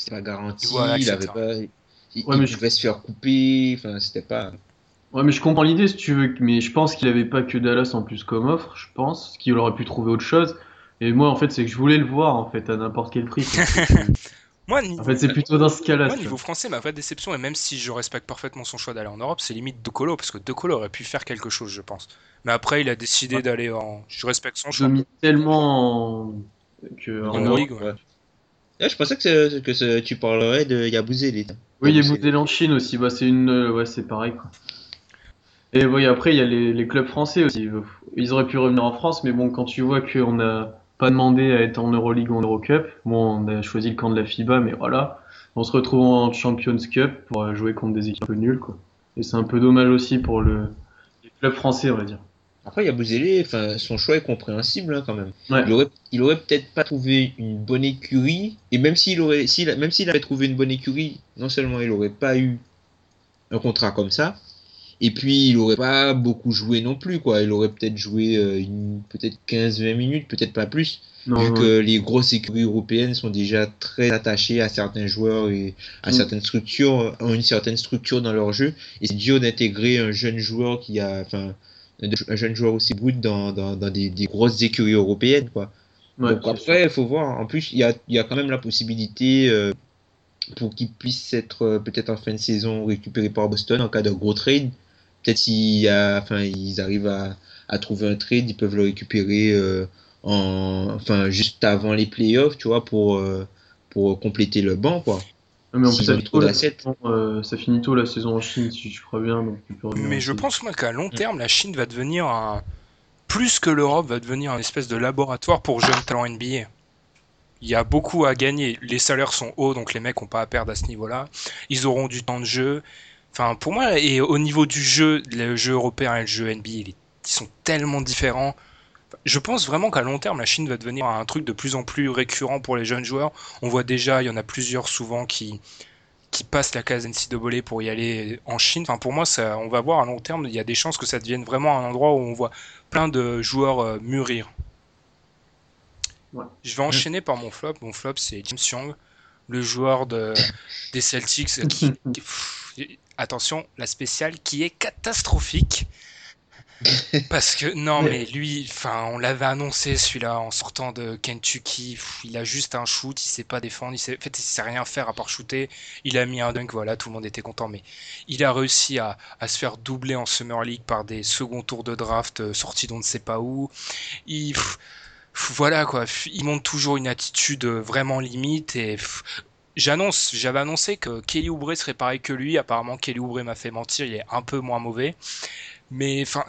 C'était pas garanti, il avait pas. Il, ouais, mais je... se faire couper, enfin, c'était pas.
Ouais, mais je comprends l'idée si tu veux, mais je pense qu'il avait pas que Dallas en plus comme offre, je pense, qu'il aurait pu trouver autre chose. Et moi, en fait, c'est que je voulais le voir, en fait, à n'importe quel prix. Moi, en fait, c'est plutôt dans ce cas-là.
Moi, niveau français, ma vraie déception, et même si je respecte parfaitement son choix d'aller en Europe, c'est limite De Colo, parce que De Colo aurait pu faire quelque chose, je pense. Mais après, il a décidé d'aller en. Je respecte son choix.
tellement que.
En, Europe, ouais.
Je pensais que, que tu parlerais de Yabouzélé.
Oui, Yabouzélé en Chine aussi. Bah, c'est une. Euh, ouais, c'est pareil, quoi. Et oui, après, il y a les, les, clubs français aussi. Ils auraient pu revenir en France, mais bon, quand tu vois qu'on a pas demandé à être en Euroleague ou en Eurocup. Bon, on a choisi le camp de la FIBA, mais voilà. On se retrouve en Champions Cup pour jouer contre des équipes nulles, quoi. Et c'est un peu dommage aussi pour le club français, on va dire.
Après, il y a Bouzélé, enfin, son choix est compréhensible hein, quand même. Il aurait, il aurait peut-être pas trouvé une bonne écurie, et même s'il aurait, s'il, même s'il avait trouvé une bonne écurie, non seulement il aurait pas eu un contrat comme ça, Et puis, il aurait pas beaucoup joué non plus, quoi. Il aurait peut-être joué euh, une- peut-être 15-20 minutes, peut-être pas plus.
Non,
vu
non.
que les grosses écuries européennes sont déjà très attachées à certains joueurs et à
Mm.
certaines structures, ont une certaine structure dans leur jeu. Et c'est dur d'intégrer un jeune joueur qui a, enfin, un un jeune joueur aussi brut dans, dans, dans des, des grosses écuries européennes, quoi.
Ouais,
Donc après, il faut voir. En plus, il y a, y a quand même la possibilité euh, pour qu'ils puissent être euh, peut-être en fin de saison récupérés par Boston en cas de gros trade. Peut-être s'il y a, enfin, ils arrivent à, à trouver un trade, ils peuvent le récupérer euh, en, enfin, juste avant les playoffs, tu vois, pour, pour compléter le banc, quoi.
Non, mais en plus, ça,
ont
finit
trop
tôt la
d'assets.
saison, euh, ça finit tôt la saison en Chine, si je crois bien. Donc
Mais je pense moi qu'à long terme, la Chine va devenir un plus que l'Europe va devenir un espèce de laboratoire pour jeunes talents NBA. Il y a beaucoup à gagner. Les salaires sont hauts, donc les mecs n'ont pas à perdre à ce niveau-là. Ils auront du temps de jeu. Enfin, pour moi, et au niveau du jeu, le jeu européen et le jeu NBA, ils sont tellement différents. Je pense vraiment qu'à long terme, la Chine va devenir un truc de plus en plus récurrent pour les jeunes joueurs. On voit déjà, il y en a plusieurs souvent qui, qui passent la case NCAA pour y aller en Chine. Enfin, pour moi, ça, on va voir à long terme, il y a des chances que ça devienne vraiment un endroit où on voit plein de joueurs euh, mûrir.
Ouais.
Je vais enchaîner par mon flop. Mon flop, c'est James Young, le joueur de, des Celtics. qui- qui- pff, attention, la spéciale qui est catastrophique. Parce que non, mais lui, enfin, on l'avait annoncé celui-là en sortant de Kentucky. pff, Il a juste un shoot, il sait pas défendre, il sait, en fait, il sait rien faire à part shooter. Il a mis un dunk, voilà, tout le monde était content. Mais il a réussi à, à se faire doubler en Summer League par des seconds tours de draft euh, sortis d'on ne sait pas où. Il, pff, pff, voilà quoi, il montre toujours une attitude euh, vraiment limite et j'annonce, j'avais annoncé que Kelly Oubre serait pareil que lui. Apparemment, Kelly Oubre m'a fait mentir, il est un peu moins mauvais. Mais enfin,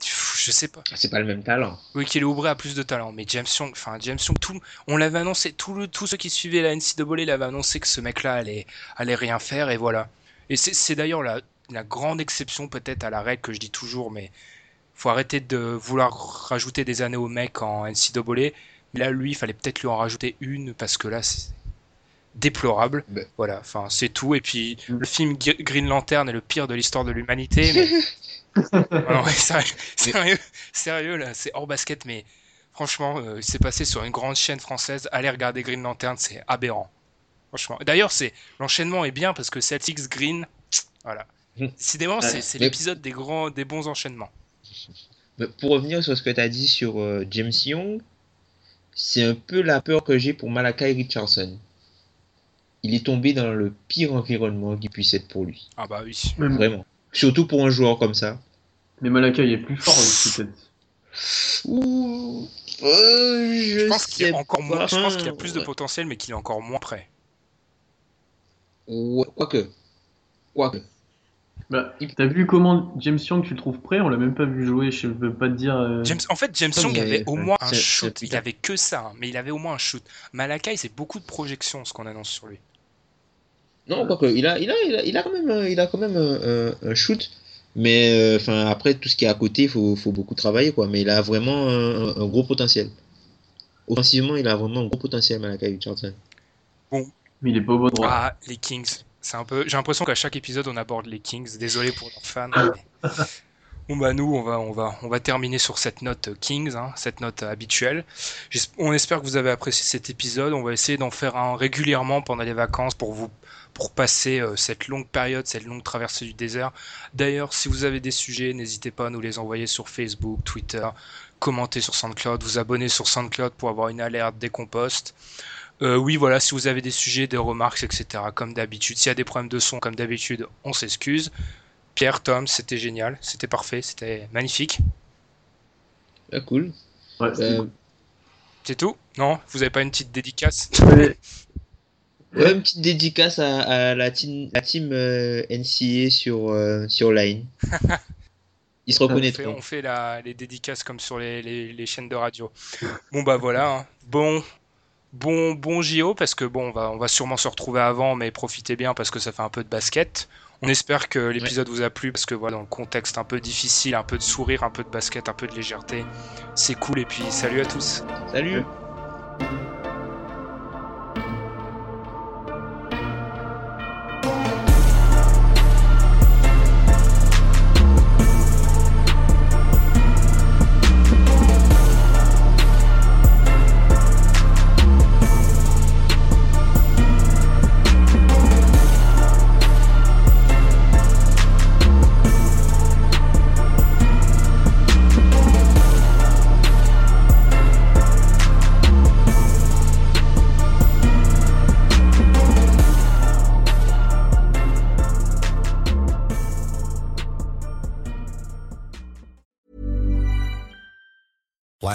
je sais pas.
C'est pas le même talent.
Oui, Kelly Oubre a plus de talent, mais James Young, enfin James Young, tout, on l'avait annoncé, tout le, tous ceux qui suivaient la NCAA l'avaient annoncé que ce mec-là allait, allait rien faire, et voilà. Et c'est c'est d'ailleurs la, la grande exception peut-être à la règle que je dis toujours, mais faut arrêter de vouloir rajouter des années au mec en NCAA. Mais là, lui, il fallait peut-être lui en rajouter une parce que là, c'est déplorable.
Ben.
Voilà, enfin c'est tout. Et puis le film Gr- Green Lantern est le pire de l'histoire de l'humanité. Mais... Non, ouais, sérieux, sérieux, sérieux, là, c'est hors basket, mais franchement, euh, c'est passé sur une grande chaîne française. Allez regarder Green Lantern, c'est aberrant. Franchement. D'ailleurs, c'est l'enchaînement est bien parce que Celtics Green, voilà. Décidément, c'est l'épisode des grands, des bons enchaînements.
Mais pour revenir sur ce que tu as dit sur euh, James Young, c'est un peu la peur que j'ai pour Malakai Richardson. Il est tombé dans le pire environnement qui puisse être pour lui.
Ah bah oui.
Vraiment. Surtout pour un joueur comme ça.
Mais Malakai est plus fort aussi, peut-être.
Ouh, euh, je,
Je pense qu'il a encore moins, je pense
pas.
qu'il a plus de potentiel, mais qu'il est encore moins prêt.
Ouais, quoique. Quoique.
Bah, t'as vu comment James Young, tu le trouves prêt? On l'a même pas vu jouer, je peux pas te dire. euh,
James, en fait, James Young avait au
ouais,
moins un shoot. Il avait que ça, hein, mais il avait au moins un shoot. Malakai, c'est beaucoup de projections, ce qu'on annonce sur lui.
Non, quoique, il a, il a, il a, il a quand même, un- il a quand même un, un- un shoot. Mais euh, enfin, après, tout ce qui est à côté, il faut, faut beaucoup travailler. Quoi. Mais il a vraiment un, un gros potentiel. Offensivement, il a vraiment un gros potentiel, Malakai Richardson.
Mais il est pas au bon endroit.
Ah, les Kings. C'est un peu. J'ai l'impression qu'à chaque épisode, on aborde les Kings. Désolé pour leurs fans. mais- Bon bah nous, on va, on va, on va terminer sur cette note euh, Kings, hein, cette note euh, habituelle. On espère que vous avez apprécié cet épisode. On va essayer d'en faire un régulièrement pendant les vacances pour vous, pour passer euh, cette longue période, cette longue traversée du désert. D'ailleurs, si vous avez des sujets, n'hésitez pas à nous les envoyer sur Facebook, Twitter, commenter sur SoundCloud, vous abonner sur SoundCloud pour avoir une alerte dès qu'on poste. Euh, oui, voilà, si vous avez des sujets, des remarques, etc., comme d'habitude. S'il y a des problèmes de son, comme d'habitude, on s'excuse. Pierre, Tom, c'était génial, c'était parfait, c'était magnifique.
Ah, cool.
Ouais, c'était
Euh,
cool.
C'est tout? Non? Vous avez pas une petite dédicace?
Ouais, une petite dédicace à, à la team, la team euh, NCA sur, euh, sur Line. Ils se
on fait,
reconnaîtront.
on fait la- les dédicaces comme sur les, les- les chaînes de radio. Bon bah voilà, hein. bon, bon, bon JO parce que bon, on va, on va sûrement se retrouver avant, mais profitez bien parce que ça fait un peu de basket. On espère que l'épisode vous a plu parce que voilà, dans le contexte un peu difficile, un peu de sourire, un peu de basket, un peu de légèreté, c'est cool. Et puis salut à tous.
Salut!